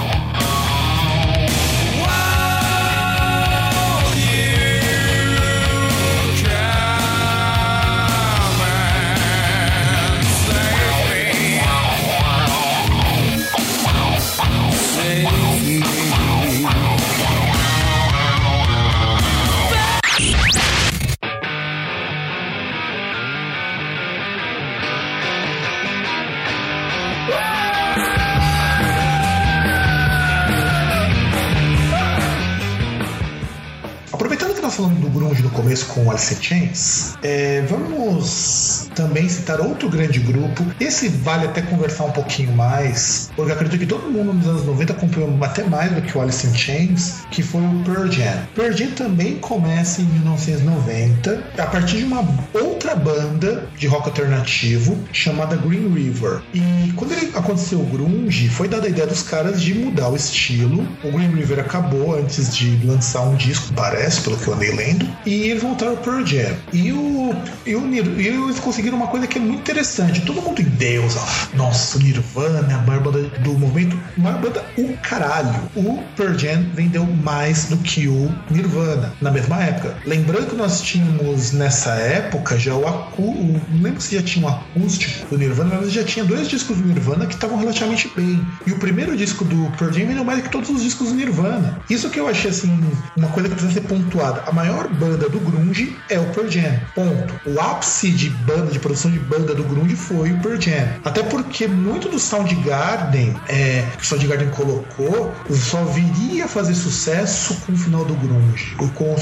Começo com o Alice in Chains, é, vamos também citar outro grande grupo. Esse vale até conversar um pouquinho mais, porque acredito que todo mundo nos anos 90 acompanhou até mais do que o Alice in Chains, que foi o Pearl Jam. Pearl Jam também começa em 1990, a partir de uma outra banda de rock alternativo chamada Green River. E quando aconteceu o grunge, foi dada a ideia dos caras de mudar o estilo. O Green River acabou antes de lançar um disco, parece, pelo que eu andei lendo, e eles voltaram pro Jam. E, o, e, o, e eles conseguiram uma coisa que é muito interessante. Todo mundo em Deus, ó. Nossa, o Nirvana, a maior banda do momento, a maior banda, o caralho. O Pearl Jam vendeu mais do que o Nirvana na mesma época. Lembrando que nós tínhamos nessa época já o acu... Não lembro se já tinha um acústico do Nirvana, mas já tinha dois discos do Nirvana que estavam relativamente bem. E o primeiro disco do Pearl Jam vendeu mais do que todos os discos do Nirvana. Isso que eu achei assim, uma coisa que precisa ser pontuada. A maior banda do grunge é o Pearl Jam. Ponto. O ápice de banda, de produção de banda do grunge foi o Pearl Jam. Até porque muito do Soundgarden é, que o Soundgarden colocou só viria a fazer sucesso com o final do grunge, ou com o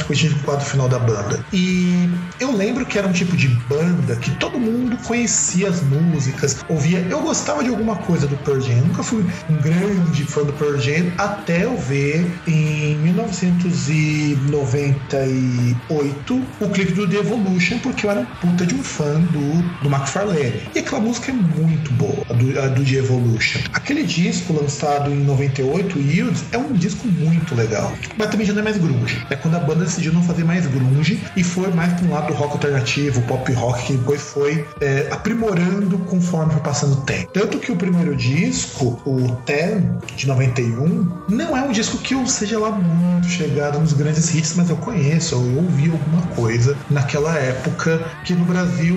quadro final da banda. E eu lembro que era um tipo de banda que todo mundo conhecia as músicas, ouvia. Eu gostava de alguma coisa do Pearl Jam. Nunca fui um grande fã do Pearl Jam até eu ver em 1998 o clipe do The Evolution, porque eu era puta de um fã do, do McFarlane. E aquela música é muito boa, a do, a do The Evolution. Aquele disco lançado em 98, Yields, é um disco muito legal. Mas também já não é mais grunge. É quando a banda decidiu não fazer mais grunge e foi mais para um lado do rock alternativo, pop rock, que depois foi é, aprimorando conforme foi passando o tempo. Tanto que o primeiro disco, o Ten, de 91, não é um disco que eu seja lá muito chegado nos grandes hits, mas eu conheço, eu ouvi alguma coisa naquela época que no Brasil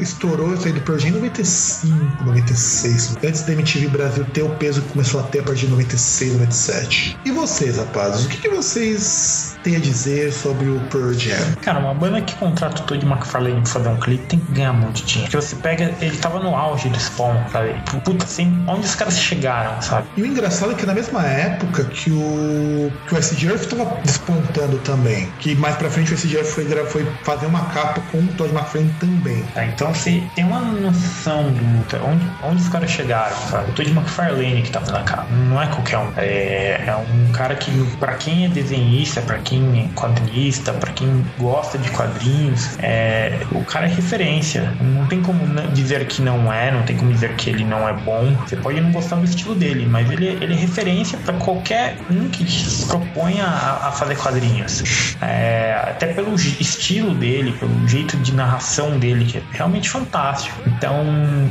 estourou isso aí do Pearl Jam em 95, 96. Antes da MTV Brasil ter o peso que começou a ter a partir de 96, 97. E vocês, rapazes, o que, que vocês têm a dizer sobre o Pearl Jam? Cara, uma banda que contrata o Todd McFarlane pra fazer um clipe tem que ganhar muito dinheiro. Porque você pega, ele tava no auge do Spawn, sabe? Puta, assim, onde os caras chegaram, sabe? E o engraçado é que na mesma época que o que o SG Earth tava despontando também, que mais pra frente o SG Earth foi, foi fazer uma capa com o Todd McFarlane também. Tá, então você tem uma noção do onde, onde os caras chegaram, sabe? O Todd McFarlane que tava na capa, não é qualquer um. É, é um cara que, pra quem é desenhista, pra quem é quadrinista, pra quem gosta de quadrinhos, é, o cara é referência. Não tem como dizer que não é, não tem como dizer que ele não é bom. Você pode não gostar do estilo dele, mas ele, ele é referência para qualquer um que se proponha a, a fazer quadrinhos. É, até pelo estilo dele, pelo jeito de narração dele, que é realmente fantástico. Então,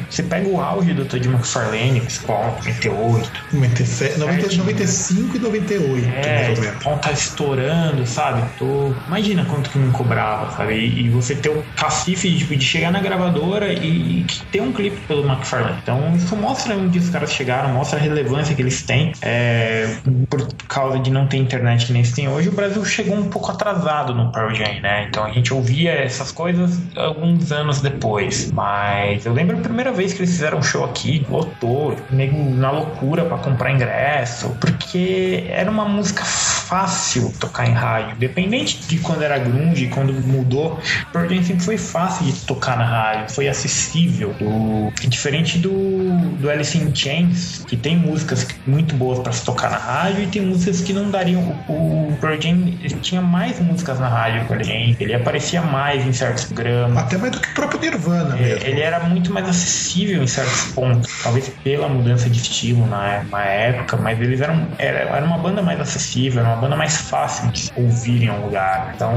você pega o auge do Todd McFarlane, Spawn, 98, 97, 90, 95 e 98, é, mais ou menos. Spawn tá estourando, sabe? Tô... Imagina quanto que não cobrava, sabe? E, e você ter o cacife de, tipo, de chegar na gravadora e, e ter um clipe pelo McFarlane. Então, isso mostra onde os caras chegaram, mostra a relevância que eles têm. É, por causa de não ter internet que nem se tem hoje, o Brasil chegou um pouco atrasado no Pearl Né? Então a gente ouvia essas coisas alguns anos depois. Mas eu lembro a primeira vez que eles fizeram um show aqui, lotou, nego na loucura para comprar ingresso, porque era uma música fácil tocar em rádio, independente de quando era grunge, quando mudou, Jam sempre foi fácil de tocar na rádio, foi acessível. Diferente do, do Alice in Chains, que tem músicas muito boas para se tocar na rádio e tem músicas que não dariam. O, o Pearl Jam tinha mais músicas na rádio, Pearl Jam, ele aparecia mais em certos programas. Até mais do que o próprio Nirvana É, mesmo. Ele era muito mais acessível em certos pontos, talvez pela mudança de estilo na, na época, mas eles eram era, era uma banda mais acessível, era uma banda mais fácil de ouvir em um lugar. Então,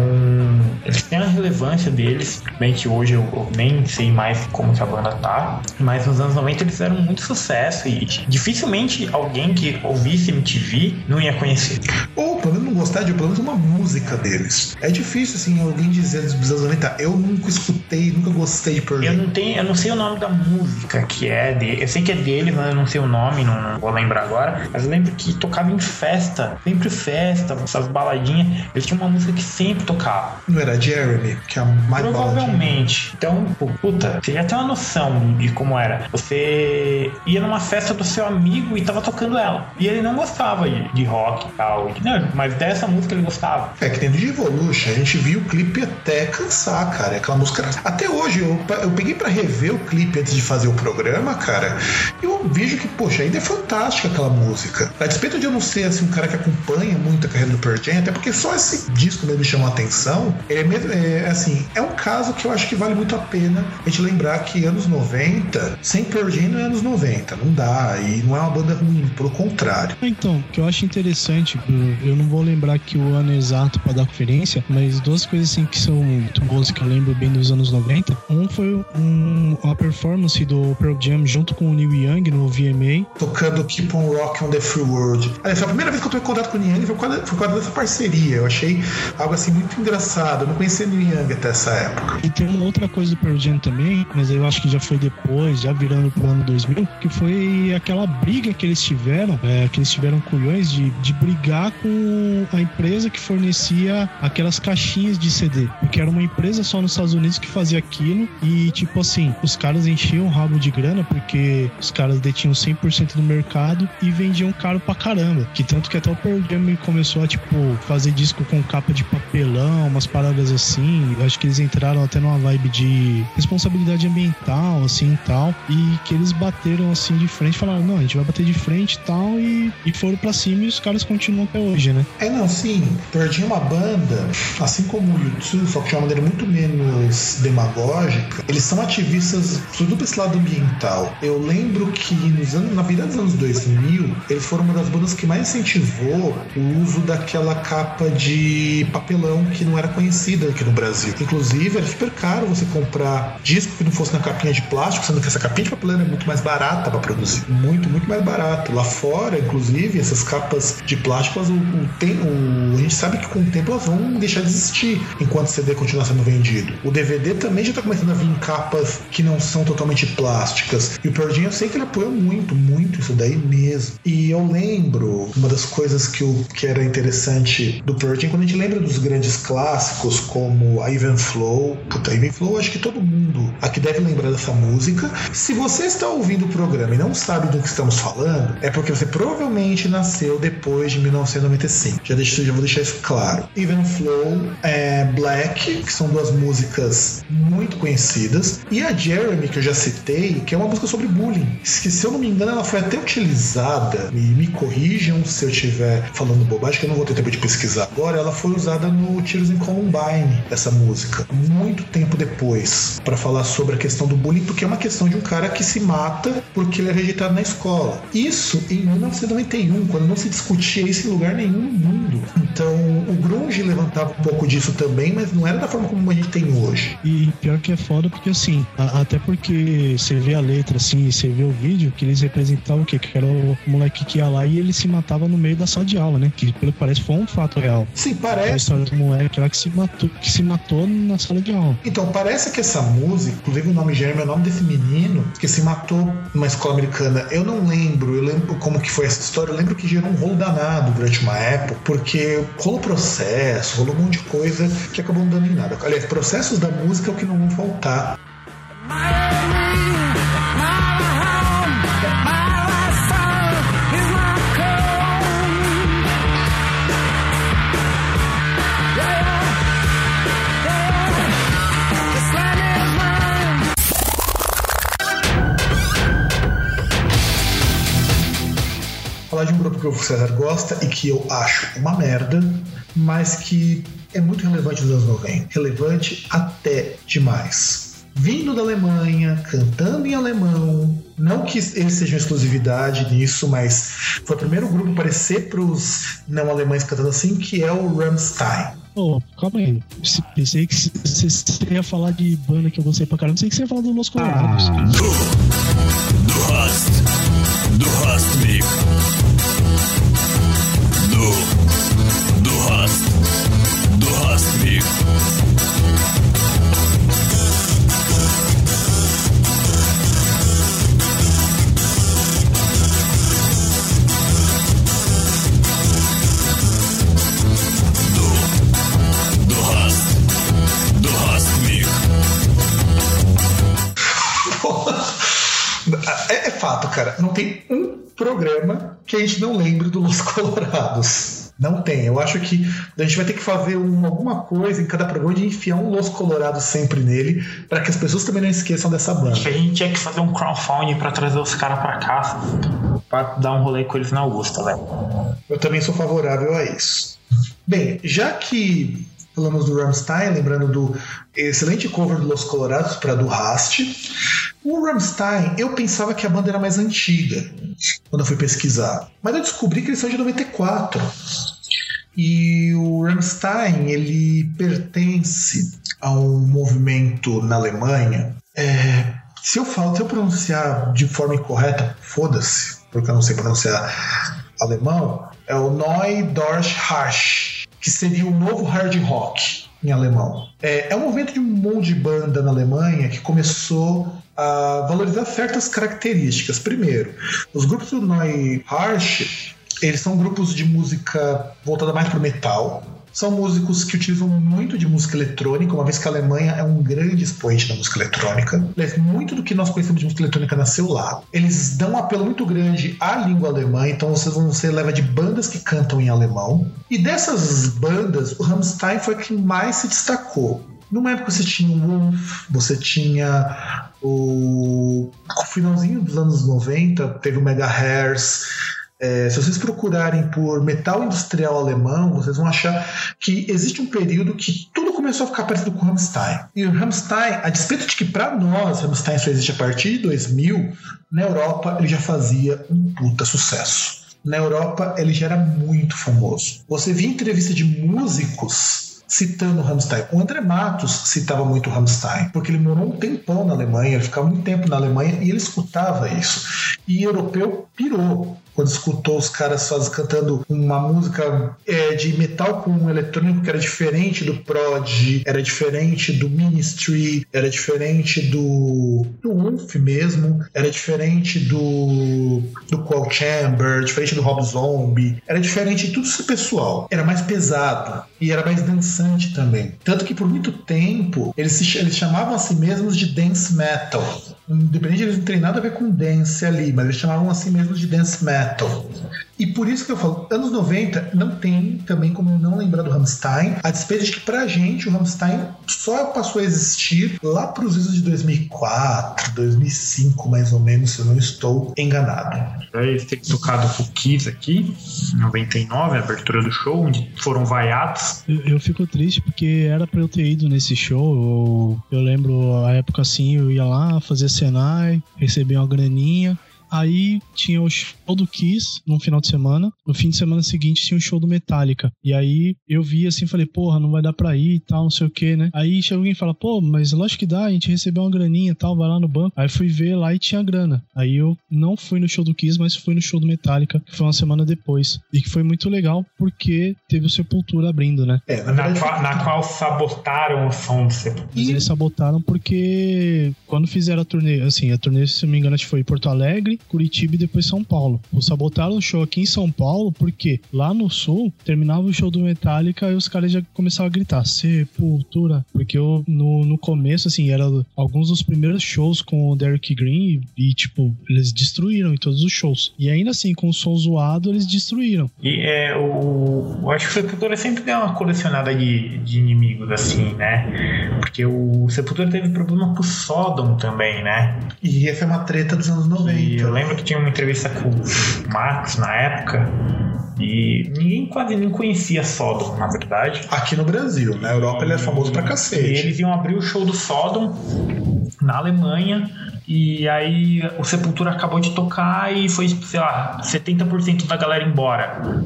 eles têm a relevância deles, bem que hoje eu, eu nem sei mais como que a banda tá, mas nos anos 90 eles fizeram muito sucesso e dificilmente alguém que ouvisse MTV não ia conhecer. Ou pelo menos não gostar de pelo menos uma música deles. É difícil, assim, alguém dizer dos anos 90, eu nunca escutei, nunca gostei de Pearl Eu não tenho, eu não sei o nome da música que é dele. Eu sei que é dele, mas eu não sei o nome, não, não vou lembrar agora. Mas eu lembro que tocava em festa, sempre festa, essas baladinhas. Eles tinham uma música que sempre tocava. Não era Jeremy, que é a mais. Provavelmente. Então, pô, puta, você já tem uma noção de como era. Você ia numa festa do seu amigo e tava tocando ela. E ele não gostava de, de rock e tal. Não, mas dessa música ele gostava. É que dentro de Evolution gente viu o clipe até cansar, cara. Aquela música. Até hoje, eu, eu peguei pra rever o clipe antes de fazer o programa, cara. E eu vejo que, poxa, ainda é fantástica aquela música. A despeito de eu não ser assim, um cara que acompanha muito a carreira do Pearl Jam, até porque só esse disco mesmo me chamou a atenção. É, é assim, é um caso que eu acho que vale muito a pena a gente lembrar que anos 90, sem Pearl Jam não é anos 90, não dá. E não é uma banda ruim, pelo contrário. Então, o que eu acho interessante, eu- não vou lembrar aqui o ano exato pra dar conferência, mas duas coisas assim que são muito boas que eu lembro bem dos anos 90. Um foi um- uma performance do Pearl Jam junto com o Neil Young no VMA. tocando Keep on Rock on the Free World. Aliás, foi a primeira vez que eu tô em contato com o Niang foi por causa, foi por causa dessa parceria. Eu achei algo assim muito engraçado. Eu não conhecia o Niang até essa época. E tem uma outra coisa do Pearl Jam também, mas eu acho que já foi depois, já virando pro ano 2000, que foi aquela briga que eles tiveram, é, que eles tiveram culhões de, de brigar com a empresa que fornecia aquelas caixinhas de CD. Porque era uma empresa só nos Estados Unidos que fazia aquilo e, tipo assim, os caras enchiam o rabo de grana porque os caras detinham 100% do mercado e vendiam caro pra caramba. Que tanto que até o Pearl Jam começou a, tipo, fazer disco com capa de papelão, umas paradas assim. Eu acho que eles entraram até numa vibe de responsabilidade ambiental, assim e tal. E que eles bateram assim de frente, falaram, não, a gente vai bater de frente e tal. E, e foram pra cima e os caras continuam até hoje, né? É, não, sim. Pearl Jam é uma banda, assim como o YouTube, só que de uma maneira muito menos demagógica. Eles são ativistas, sobretudo pra esse lado ambiental. Eu lembro que nos anos, na virada dos anos 2000, eles foram uma das bandas que mais incentivou o uso daquela capa de papelão que não era conhecida aqui no Brasil. Inclusive, era super caro você comprar disco que não fosse na capinha de plástico, sendo que essa capinha de papelão é muito mais barata para produzir. Muito, muito mais barato. Lá fora, inclusive, essas capas de plástico, elas, o, o, tem- o- a gente sabe que com o tempo elas vão deixar de existir enquanto o CD continuar sendo vendido. O DVD também já está começando a vir em capas que não são totalmente plásticas. E o Pearl Jam, eu sei que ele apoia muito, muito isso daí mesmo. E eu lembro, uma das coisas que, eu, que era interessante do Pearl Jam, quando a gente lembra dos grandes clássicos como a Even Flow, puta, Even Flow, acho que todo mundo aqui deve lembrar dessa música. Se você está ouvindo o programa e não sabe do que estamos falando, é porque você provavelmente nasceu depois de 1995. Já, deixo, já vou deixar isso claro. Even Flow, é, Black, que são duas músicas muito conhecidas, e a Jeremy, que eu já citei, que é uma música sobre bullying. Que, se eu não me engano, ela foi até utilizada, e me corrijam se eu estiver falando bobagem, que eu não vou ter tempo de pesquisar agora. Ela foi usada no Tiros em Columbine, essa música, muito tempo depois, para falar sobre a questão do bullying, porque é uma questão de um cara que se mata porque ele é rejeitado na escola. Isso em 1991, quando não se discutia isso em lugar nenhum no mundo. Então, o grunge levantava um pouco disso também, mas não era da forma como a gente tem hoje. E pior que é foda porque assim, a- até porque você vê a letra assim, você vê o vídeo, que eles representavam o quê? Que era o moleque que ia lá e ele se matava no meio da sala de aula, né? Que pelo que parece foi um fato real. Sim, É a parece. história do moleque lá que se matou, que se matou na sala de aula. Então, parece que essa música, inclusive o nome Jeremy é o nome desse menino que se matou numa escola americana. Eu não lembro, eu lembro como que foi essa história. Eu lembro que gerou um rolo danado durante uma época, porque rolou processo, rolou um monte de coisa que acabou não dando em nada. Aliás, processos da música é o que não vão faltar. falar de um grupo que o César gosta e que eu acho uma merda, mas que é muito relevante nos anos 90. Relevante até demais. Vindo da Alemanha, cantando em alemão, não que eles sejam exclusividade nisso, mas foi o primeiro grupo a aparecer para os não alemães cantando assim, que é o Rammstein. Oh, calma aí. Pensei que você ia falar de banda que eu gostei pra caramba. Pensei que você ia falar do Los Colorados. Ah. Du, du hast, du hast mich. Du, du hast, fato, cara. Não tem um programa que a gente não lembre do Los Colorados. Não tem. Eu acho que a gente vai ter que fazer um, alguma coisa em cada programa de enfiar um Los Colorados sempre nele, para que as pessoas também não esqueçam dessa banda. Acho que a gente tinha que fazer um crowdfunding para trazer os caras para cá, para dar um rolê com eles na Augusta, velho. Eu também sou favorável a isso. Bem, já que falamos do Rammstein, lembrando do excelente cover do Los Colorados para do Rast. O Rammstein, eu pensava que a banda era mais antiga quando eu fui pesquisar, mas eu descobri que eles são de 94. E o Rammstein, ele pertence a um movimento na Alemanha. É, se eu falo, se eu pronunciar de forma incorreta, foda-se, porque eu não sei pronunciar alemão, é o Neudorsch que seria o novo hard rock em alemão. É, é um movimento de um monte de banda na Alemanha que começou a valorizar certas características. Primeiro, os grupos do Neuharsh, eles são grupos de música voltada mais para o metal, são músicos que utilizam muito de música eletrônica, uma vez que a Alemanha é um grande expoente da música eletrônica. Muito do que nós conhecemos de música eletrônica nasceu lá. Eles dão um apelo muito grande à língua alemã, então vocês vão ser leva de bandas que cantam em alemão. E dessas bandas, o Rammstein foi quem mais se destacou. Numa época você tinha o Wolf, você tinha o. No finalzinho dos anos 90, teve o Megahertz, é, se vocês procurarem por metal industrial alemão, vocês vão achar que existe um período que tudo começou a ficar parecido com o Rammstein. E o Rammstein, a despeito de que para nós Rammstein só existe a partir de 2000, na Europa ele já fazia um puta sucesso. Na Europa ele já era muito famoso. Você via entrevista de músicos citando Rammstein. O André Matos citava muito Rammstein, porque ele morou um tempão na Alemanha, ele ficava muito tempo na Alemanha e ele escutava isso. E europeu pirou quando escutou os caras faz, cantando uma música é, de metal com um eletrônico que era diferente do Prod, era diferente do Ministry, era diferente do, do Wolf mesmo, era diferente do, do Qual Chamber, diferente do Rob Zombie, era diferente de tudo isso pessoal. Era mais pesado e era mais dançante também. Tanto que por muito tempo eles, se, eles chamavam a si mesmos de dance metal. Independente de eles não terem nada a ver com dance ali, mas eles chamavam a si mesmos de dance metal. E por isso que eu falo, anos 90 não tem também como não lembrar do Rammstein, a despeito de que pra gente o Rammstein só passou a existir lá pros anos de 2004, 2005 mais ou menos, se eu não estou enganado. Eles têm tocado com o Kiss aqui, em 99, a abertura do show, onde foram vaiados. Eu, eu fico triste porque era pra eu ter ido nesse show, eu, eu lembro a época assim, eu ia lá fazer Senai, receber uma graninha, Aí tinha o show do Kiss no final de semana. No fim de semana seguinte tinha o show do Metallica. E aí eu vi assim, falei, porra, não vai dar pra ir e tal, não sei o que, né? Aí chega alguém e fala, pô, mas lógico que dá, a gente recebeu uma graninha e tal, vai lá no banco. Aí fui ver lá e tinha grana. Aí eu não fui no show do Kiss, mas fui no show do Metallica, que foi uma semana depois. E que foi muito legal porque teve o Sepultura abrindo, né? É, na, na, qual, na qual sabotaram o som do Sepultura. Mas eles sabotaram porque quando fizeram a turnê, assim, a turnê, se não me engano, foi em Porto Alegre, Curitiba e depois São Paulo. O sabotaram o show aqui em São Paulo porque lá no sul terminava o show do Metallica e os caras já começavam a gritar Sepultura. Porque eu, no, no começo, assim, era alguns dos primeiros shows com o Derek Green e, tipo, eles destruíram em todos os shows. E ainda assim, com o som zoado, eles destruíram. E é, o, eu acho que o Sepultura sempre deu uma colecionada de, de inimigos, assim, né? Porque o Sepultura teve problema com o Sodom também, né? E essa é uma treta dos anos 90. E eu lembro que tinha uma entrevista com o Max na época. E ninguém quase nem conhecia Sodom, na verdade. Aqui no Brasil, na Europa ele é famoso pra E cacete. eles iam abrir o show do Sodom na Alemanha. E aí o Sepultura acabou de tocar e foi, sei lá, 70% da galera embora.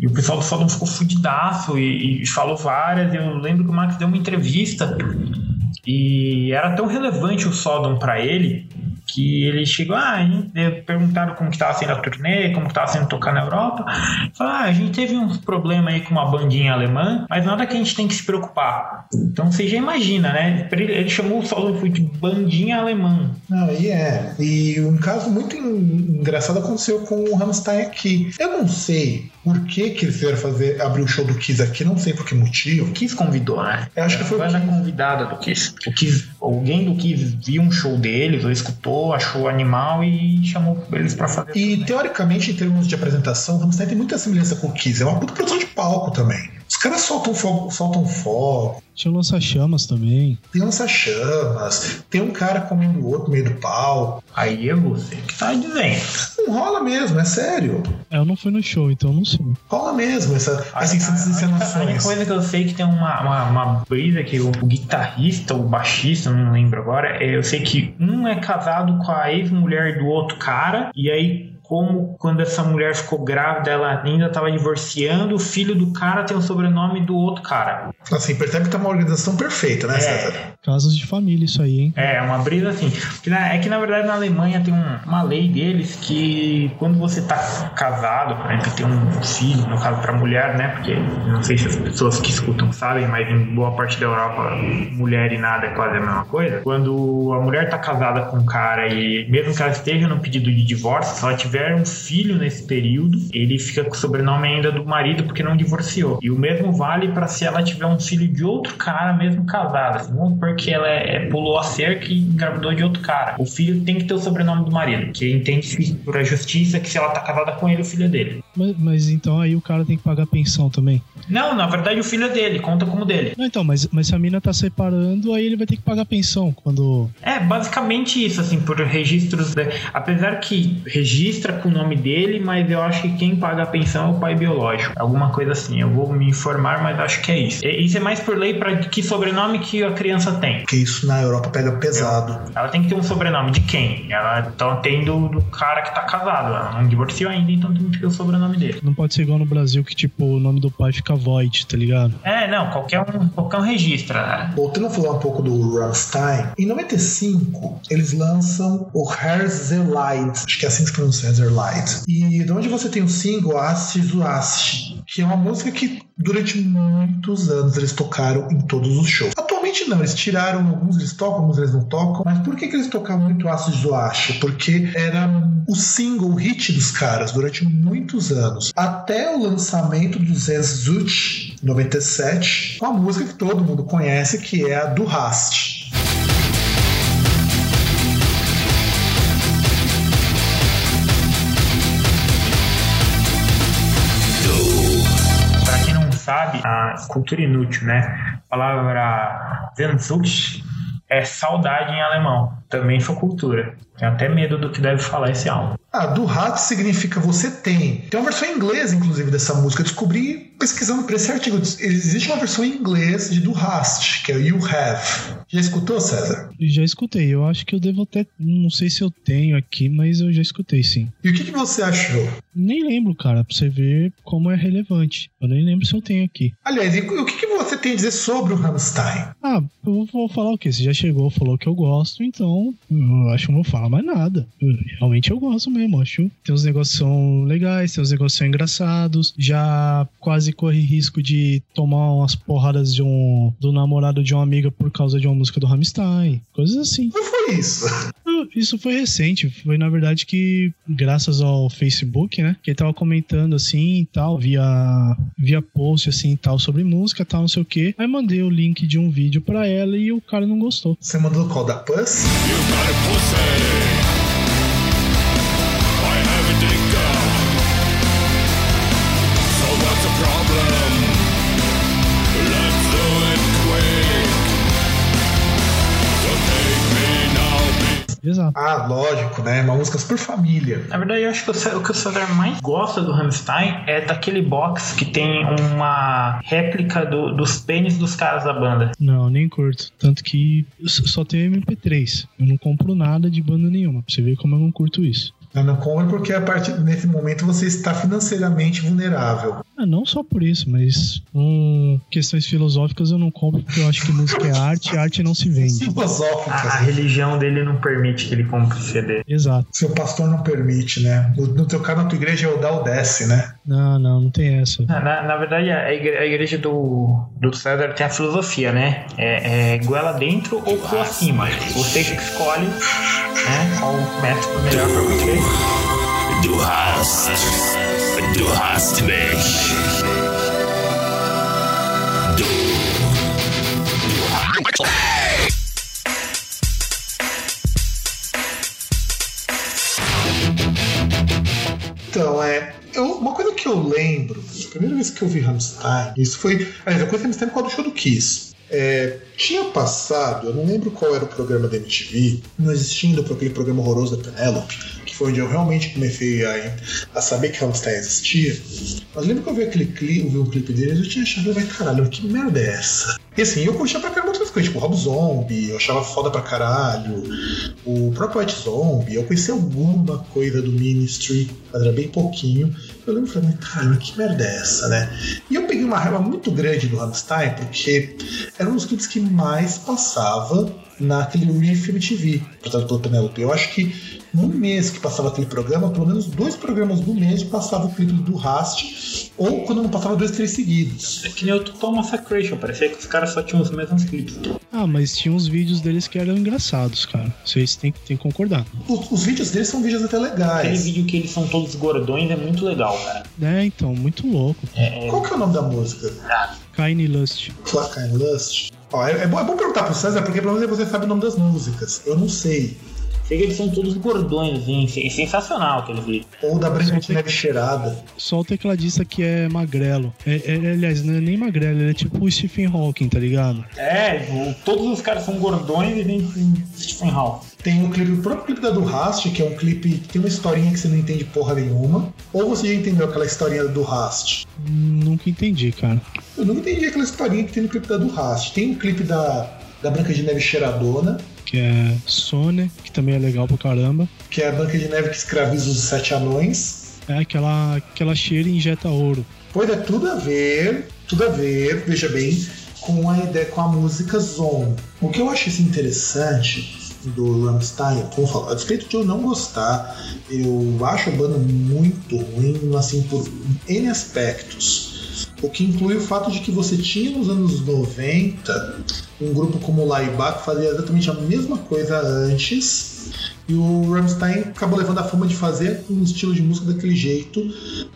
E o pessoal do Sodom ficou fudidaço e, e falou várias. Eu lembro que o Max deu uma entrevista e era tão relevante o Sodom pra ele que ele chegou, ah, a gente perguntaram como que tava sendo a turnê, como que tava sendo tocar na Europa. Falou, ah, a gente teve um problema aí com uma bandinha alemã, mas nada que a gente tem que se preocupar. Então você já imagina, né? Ele chamou o Sodom de bandinha alemã. Não, e é. E um caso muito en- engraçado aconteceu com o Rammstein aqui. Eu não sei por que, fizeram fazer, abrir o show do Kiss aqui, não sei por que motivo. O Kiss convidou, né? Eu acho que foi o a banda convidada do Kiss. O Kiss. Alguém do Kiss viu um show deles, ou escutou, achou animal e chamou eles pra fazer. E também. teoricamente, em termos de apresentação, o Rammstein tem muita semelhança com o Kiss. É uma puta produção de palco também. Os caras soltam fogo, soltam fogo, Tinha o lança-chamas também. tem lança-chamas, tem um cara comendo o outro no meio do pau. Aí é você que tá dizendo. Não rola mesmo, é sério. É, Eu não fui no show, então eu não sei. Rola mesmo, essa, assim, essas A única encenações. coisa que eu sei que tem uma, uma, uma brisa que o, o guitarrista, o baixista, não lembro agora, é, eu sei que um é casado com a ex-mulher do outro cara, e aí. Como quando essa mulher ficou grávida, ela ainda tava divorciando, o filho do cara tem o sobrenome do outro cara. Assim, percebe que tá uma organização perfeita, né, César? Casos de família, isso aí, hein? É, uma brisa assim. É que na verdade na Alemanha tem um- uma lei deles que quando você tá casado, por exemplo, tem um filho, no caso pra mulher, né? Porque não sei se as pessoas que escutam sabem, mas em boa parte da Europa, mulher e nada é quase a mesma coisa. Quando a mulher tá casada com um cara e mesmo que ela esteja no pedido de divórcio, se ela tiver um filho nesse período, ele fica com o sobrenome ainda do marido porque não divorciou. E o mesmo vale pra se ela tiver um filho de outro cara, mesmo casada. Assim, vamos supor que ela é, pulou a cerca e engravidou de outro cara. O filho tem que ter o sobrenome do marido, que entende por a justiça que se ela tá casada com ele, o filho é dele. Mas, mas então aí o cara tem que pagar pensão também. Não, na verdade o filho é dele, conta como dele. Não, então, mas, mas se a mina tá separando, aí ele vai ter que pagar pensão quando. É, basicamente isso, assim, por registros. Apesar que registra com o nome dele, mas eu acho que quem paga a pensão é o pai biológico. Alguma coisa assim. Eu vou me informar, mas acho que é isso. E- Isso é mais por lei para que sobrenome que a criança tem. Porque isso na Europa pega pesado. Ela tem que ter um sobrenome de quem? Ela tá tem do, do cara que tá casado. Ela não divorciou ainda, então tem que ter o sobrenome dele. Não pode ser igual no Brasil que, tipo, o nome do pai fica void, tá ligado? É, não, qualquer um, qualquer um registra, né? Voltando a falar um pouco do Rammstein, em 95 eles lançam o Herzeleid, acho que é assim que se pronuncia, Herzeleid. E de onde você tem o single Asti zu Asti, que é uma música que durante muitos anos eles tocaram em todos os shows. Atualmente não, eles tiraram, alguns eles tocam, alguns eles não tocam, mas por que, que eles tocavam muito Asti zu Asti? Porque era o single, o hit dos caras durante muitos anos, até o lançamento do Zezut 97, uma música que todo mundo conhece, que é a do Rast. Sabe, a cultura inútil, né? A palavra Sehnsucht é saudade em alemão. Também foi cultura. Tenho até medo do que deve falar esse álbum. Ah, do Rast significa você tem. Tem uma versão em inglês, inclusive, dessa música. Eu descobri pesquisando para esse artigo. Existe uma versão em inglês de do Rast, que é o You Have. Já escutou, César? Já escutei. Eu acho que eu devo até. Não sei se eu tenho aqui, mas eu já escutei sim. E o que, que você achou? Nem lembro, cara, pra você ver como é relevante. Eu nem lembro se eu tenho aqui. Aliás, e o que, que tem a dizer sobre o Rammstein? Ah, eu vou falar o quê? Você já chegou, falou que eu gosto, então eu acho que não vou falar mais nada. Eu- realmente eu gosto mesmo, acho. Tem uns negócios que são legais, tem uns negócios que são engraçados. Já quase corri risco de tomar umas porradas de um do namorado de uma amiga por causa de uma música do Rammstein. Coisas assim. Não foi isso. Não, Isso, foi recente. Foi, na verdade, que graças ao Facebook, né? Que ele tava comentando assim e tal, via, via post assim e tal sobre música tal, não sei o que. Aí mandei o link de um vídeo pra ela e o cara não gostou. Você mandou qual da Puss? Exato. Ah, lógico, né? Uma música super família. Na verdade, eu acho que o, que o César mais gosta do Rammstein é daquele box que tem uma réplica do- dos pênis dos caras da banda. Não, nem curto. Tanto que só tem MP3. Eu não compro nada de banda nenhuma. Pra você ver como eu não curto isso. Eu não compro porque a partir nesse momento você está financeiramente vulnerável. Ah, não só por isso, mas hum, questões filosóficas eu não compro porque eu acho que música é arte e arte não se vende. Filosóficas. A, a religião dele não permite que ele compre CD. Exato. Seu pastor não permite, né? No, no teu caso, na tua igreja é o dá ou desce, né? Não, não, não tem essa. Na, na- na verdade, a igre- a igreja do, do César tem a filosofia, né? É, é goela dentro ou cu acima. Você que escolhe né, qual método melhor pra você. Du hast. Du hast mich. Du. Então, é. eu- uma coisa que eu lembro, a primeira vez que eu vi Rammstein, isso foi. Aliás, eu conheci Rammstein por causa do show do Kiss. É, tinha passado, eu não lembro qual era o programa da MTV, não existindo aquele programa horroroso da Penelope, que foi onde eu realmente comecei a, a saber que Rammstein existia. Mas lembro que eu vi aquele clipe, eu vi um clipe deles, eu tinha achado, vai caralho, que merda é essa? E assim, eu curtia pra caramba outras coisas, tipo Rob Zombie, eu achava foda pra caralho, o próprio White Zombie, eu conheci alguma coisa do Ministry, mas era bem pouquinho. Eu lembro e falei, caralho, que merda é essa, né? E eu peguei uma raiva muito grande do Rammstein, porque era um dos clipes que mais passava naquele Reef MTV, portanto pelo Penelope. Eu acho que no mês que passava aquele programa, pelo menos dois programas do mês passava o clipe do Rast, ou quando não passava dois, três seguidos. É que nem o Total Massacration, parecia que os caras só tinham os mesmos clipes. Ah, mas tinha uns vídeos deles que eram engraçados, cara. Vocês têm, que- têm que concordar. Os, os vídeos deles são vídeos até Aquele legais. vídeo que eles são todos gordões é muito legal, cara. É, então, muito louco. É, é- Qual que é o nome da música? Kine Lust. Flaca and Lust. Ó, é, é bom, é bom perguntar pro César, porque pelo menos você sabe o nome das músicas. Eu não sei. Sei que eles são todos gordões, assim, é sensacional aquele vídeo. Ou da Branca de Neve Cheirada. Só o tecladista que é magrelo. É, é- aliás, não é nem magrelo, ele é tipo o Stephen Hawking, tá ligado? É, todos os caras são gordões e com Stephen Hawking. Tem o clipe, o próprio clipe da do Rast, que é um clipe que tem uma historinha que você não entende porra nenhuma. Ou você já entendeu aquela historinha do Rast? Nunca entendi, cara. Eu não entendi aquela historinha que tem no clipe da do Rast. Tem o clipe da, da Branca de Neve Cheiradona, Que é Sony, que também é legal pra caramba. que é a Branca de Neve que escraviza os sete anões. É aquela, aquela cheira e injeta ouro. Pois é, tudo a ver, tudo a ver, veja bem, com a ideia, com a música Zone. O que eu acho assim, interessante do Rammstein, como eu falo, a despeito de eu não gostar, eu acho a banda muito ruim, assim, por N aspectos. O que inclui o fato de que você tinha nos anos 90 um grupo como o Laibach que fazia exatamente a mesma coisa antes, e o Rammstein acabou levando a fama de fazer um estilo de música daquele jeito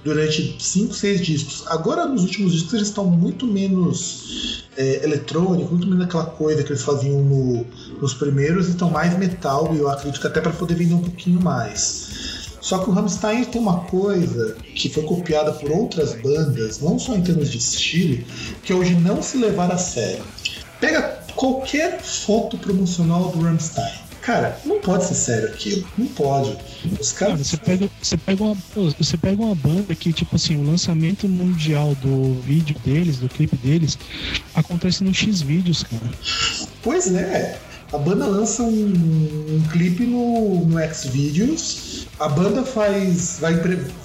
durante 5, 6 discos. Agora, nos últimos discos, eles estão muito menos é, eletrônicos, muito menos aquela coisa que eles faziam no- nos primeiros, e estão mais metal, e eu acredito que até para poder vender um pouquinho mais. Só que o Rammstein tem uma coisa que foi copiada por outras bandas, não só em termos de estilo, que é hoje não se levar a sério. Pega qualquer foto promocional do Rammstein. Cara, não pode ser sério aquilo. Não pode. Os Cara, caras. você pega, você, pega uma, você pega uma banda que, tipo assim, o lançamento mundial do vídeo deles, do clipe deles, acontece no X vídeos, cara. Pois é. A banda lança um, um clipe no, no Xvideos. A banda faz, vai,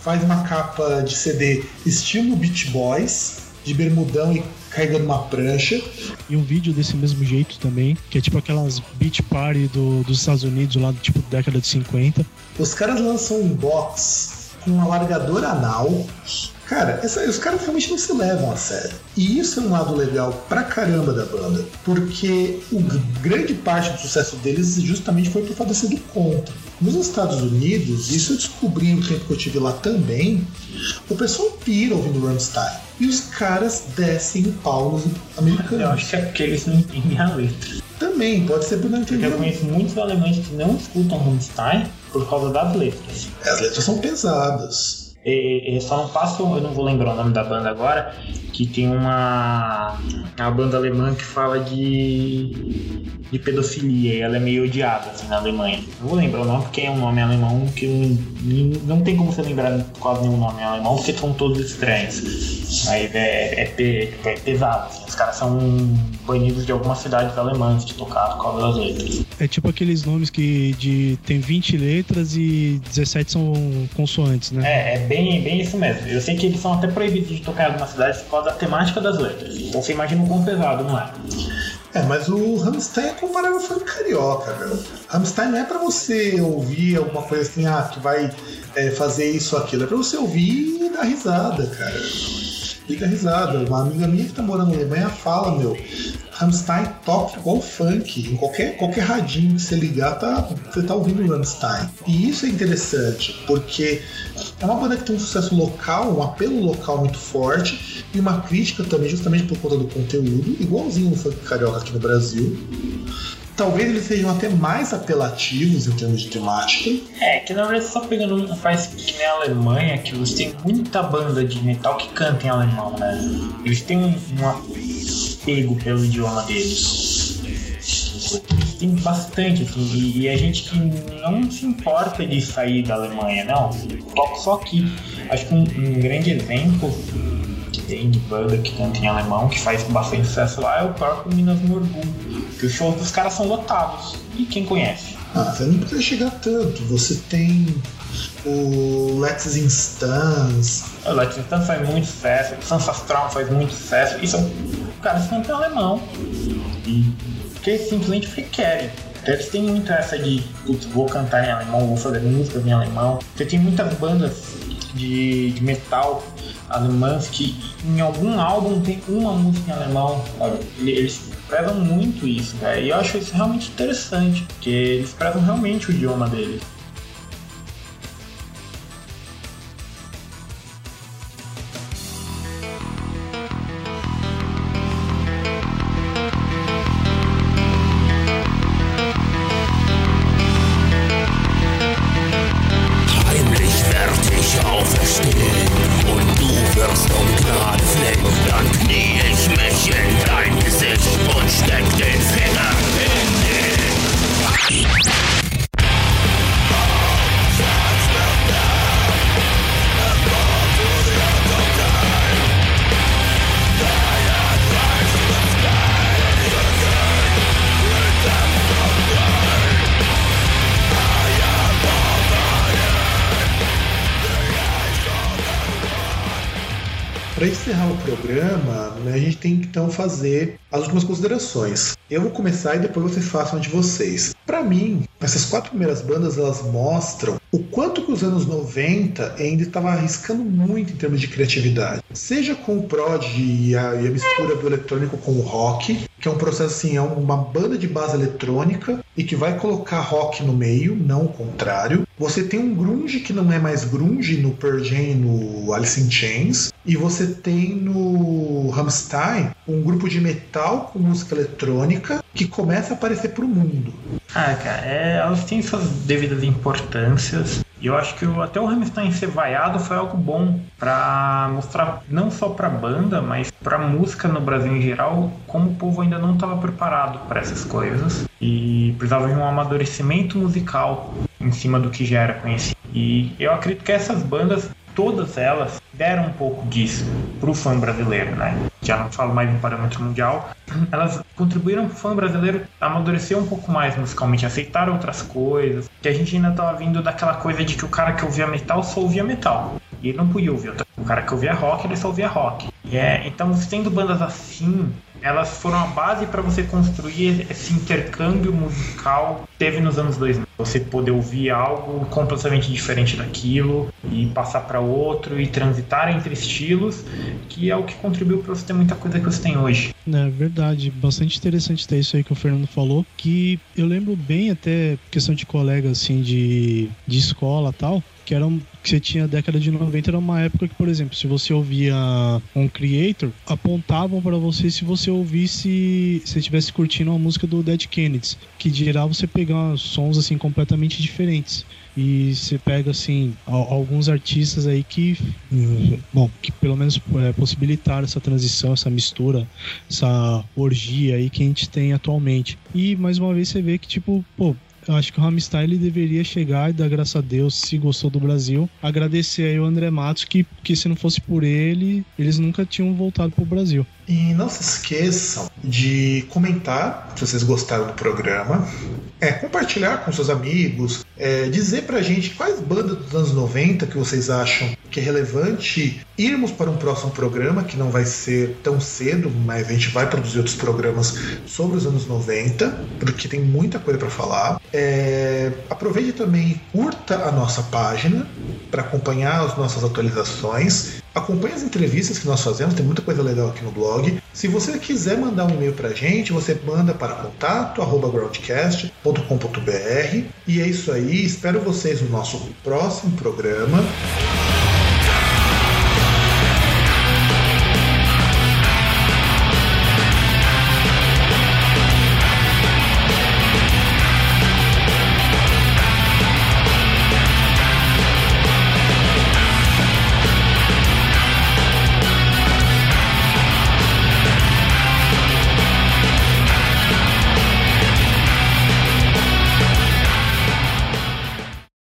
faz uma capa de CD estilo Beach Boys, de bermudão e carregando uma prancha. E um vídeo desse mesmo jeito também, que é tipo aquelas beach party do, dos Estados Unidos lá, do tipo década de 50. Os caras lançam um box com um alargador anal, Cara, essa- os caras realmente não se levam a sério. E isso é um lado legal pra caramba da banda, porque o grande parte do sucesso deles justamente foi por fato de ser do contra. Nos Estados Unidos, isso eu descobri no tempo que eu tive lá também, o pessoal pira ouvindo Rammstein. E os caras descem o pau nos americanos. Eu acho que é porque eles não entendem a letra. Também, pode ser por não Porque eu entender. conheço muitos alemães que não escutam Rammstein por causa das letras. As letras são pesadas. E, e só não faço, eu não vou lembrar o nome da banda agora, que tem uma, uma banda alemã que fala de, de pedofilia e ela é meio odiada assim, na Alemanha. Não vou lembrar o nome porque é um nome alemão que não, não tem como você lembrar quase nenhum nome alemão porque são todos estranhos. Mas é, é, tipo, é pesado. assim. Os caras são banidos de algumas cidades alemãs de tocar por causa das letras. É tipo aqueles nomes que de, tem 20 letras e 17 são consoantes, né? É, é bem, bem isso mesmo. Eu sei que eles são até proibidos de tocar em algumas cidades por causa da temática das letras. Então você imagina o quão pesado, não é? É, mas o Rammstein é comparável ao funk carioca, meu. Rammstein não é pra você ouvir alguma coisa assim, ah, que vai é, fazer isso ou aquilo. É pra você ouvir e dar risada, cara. Dar risada. Uma amiga minha que tá morando na Alemanha fala, meu, Rammstein toca igual funk. Em qualquer, qualquer radinho que você ligar, tá, você tá ouvindo Rammstein. E isso é interessante, porque é uma banda que tem um sucesso local, um apelo local muito forte e uma crítica também, justamente por conta do conteúdo, igualzinho no funk carioca aqui no Brasil. Talvez eles sejam até mais apelativos em termos de temática. É, que na verdade só pegando um país que nem a Alemanha, que você tem muita banda de metal que canta em alemão, né? Eles têm um, apego pelo idioma deles. Tem bastante, assim, e, e a gente que não se importa de sair da Alemanha, não. Toca só aqui. Acho que um, um grande exemplo tem de banda que canta em alemão, que faz bastante sucesso lá, é o próprio Minas Morgul. Que os shows dos caras são lotados. E quem conhece? Ah, você não precisa chegar tanto. Você tem o Let's Instance. O Latin Stan faz muito sucesso, o Sansastral faz muito sucesso, e são caras que cantam em alemão. E que simplesmente porque querem. Então, Eles têm muito essa de, putz, vou cantar em alemão, vou fazer músicas em alemão. Você tem muitas bandas de, de metal alemãs que em algum álbum tem uma música em alemão. Eles prezam muito isso, cara. E eu acho isso realmente interessante, porque eles prezam realmente o idioma deles. Programa, né, a gente tem que então fazer as últimas considerações. Eu vou começar e depois vocês façam de vocês. Para mim, essas quatro primeiras bandas elas mostram o quanto que os anos 90 ainda estava arriscando muito em termos de criatividade. Seja com o prog e a, e a mistura do eletrônico com o rock, que é um processo assim, é uma banda de base eletrônica e que vai colocar rock no meio, não o contrário. Você tem um grunge que não é mais grunge no Pearl Jam no Alice in Chains, e você tem no Rammstein um grupo de metal com música eletrônica que começa a aparecer pro mundo. Ah, cara, é, elas têm suas devidas importâncias. E eu acho que o- até o Rammstein ser vaiado foi algo bom pra mostrar não só pra banda, mas pra música no Brasil em geral, como o povo ainda não estava preparado para essas coisas e precisava de um amadurecimento musical em cima do que já era conhecido. E eu acredito que essas bandas todas elas deram um pouco disso pro fã brasileiro, né? Já não falo mais em parâmetro mundial. Elas contribuíram pro fã brasileiro amadurecer um pouco mais musicalmente, aceitar outras coisas. Que a gente ainda tava vindo daquela coisa de que o cara que ouvia metal só ouvia metal. E ele não podia ouvir. O cara que ouvia rock, ele só ouvia rock. É, então, tendo bandas assim, elas foram a base para você construir esse intercâmbio musical que teve nos anos 2000. Você poder ouvir algo completamente diferente daquilo e passar para outro e transitar entre estilos, que é o que contribuiu para você ter muita coisa que você tem hoje. É verdade, bastante interessante ter isso aí que o Fernando falou, que eu lembro bem até questão de colega assim de, de escola tal, que era um, que você tinha a década de 90 era uma época que, por exemplo, se você ouvia um creator, apontavam para você se você ouvisse, se estivesse curtindo uma música do Dead Kennedys, que dirá você pegar sons assim completamente diferentes. E você pega assim alguns artistas aí que, bom, que pelo menos é, possibilitaram essa transição, essa mistura, essa orgia aí que a gente tem atualmente. E mais uma vez você vê que tipo, pô, eu acho que o Ramstein ele deveria chegar e dar graças a Deus se gostou do Brasil. Agradecer aí o André Matos, que, que se não fosse por ele, eles nunca tinham voltado pro Brasil. E não se esqueçam de comentar se vocês gostaram do programa, é, compartilhar com seus amigos, é, dizer pra gente quais bandas dos anos 90 que vocês acham que é relevante irmos para um próximo programa, que não vai ser tão cedo, mas a gente vai produzir outros programas sobre os anos 90, porque tem muita coisa para falar. É, aproveite também e curta a nossa página para acompanhar as nossas atualizações. Acompanhe as entrevistas que nós fazemos, tem muita coisa legal aqui no blog. Se você quiser mandar um e-mail para a gente, você manda para contato@groundcast.com.br. E é isso aí, espero vocês no nosso próximo programa.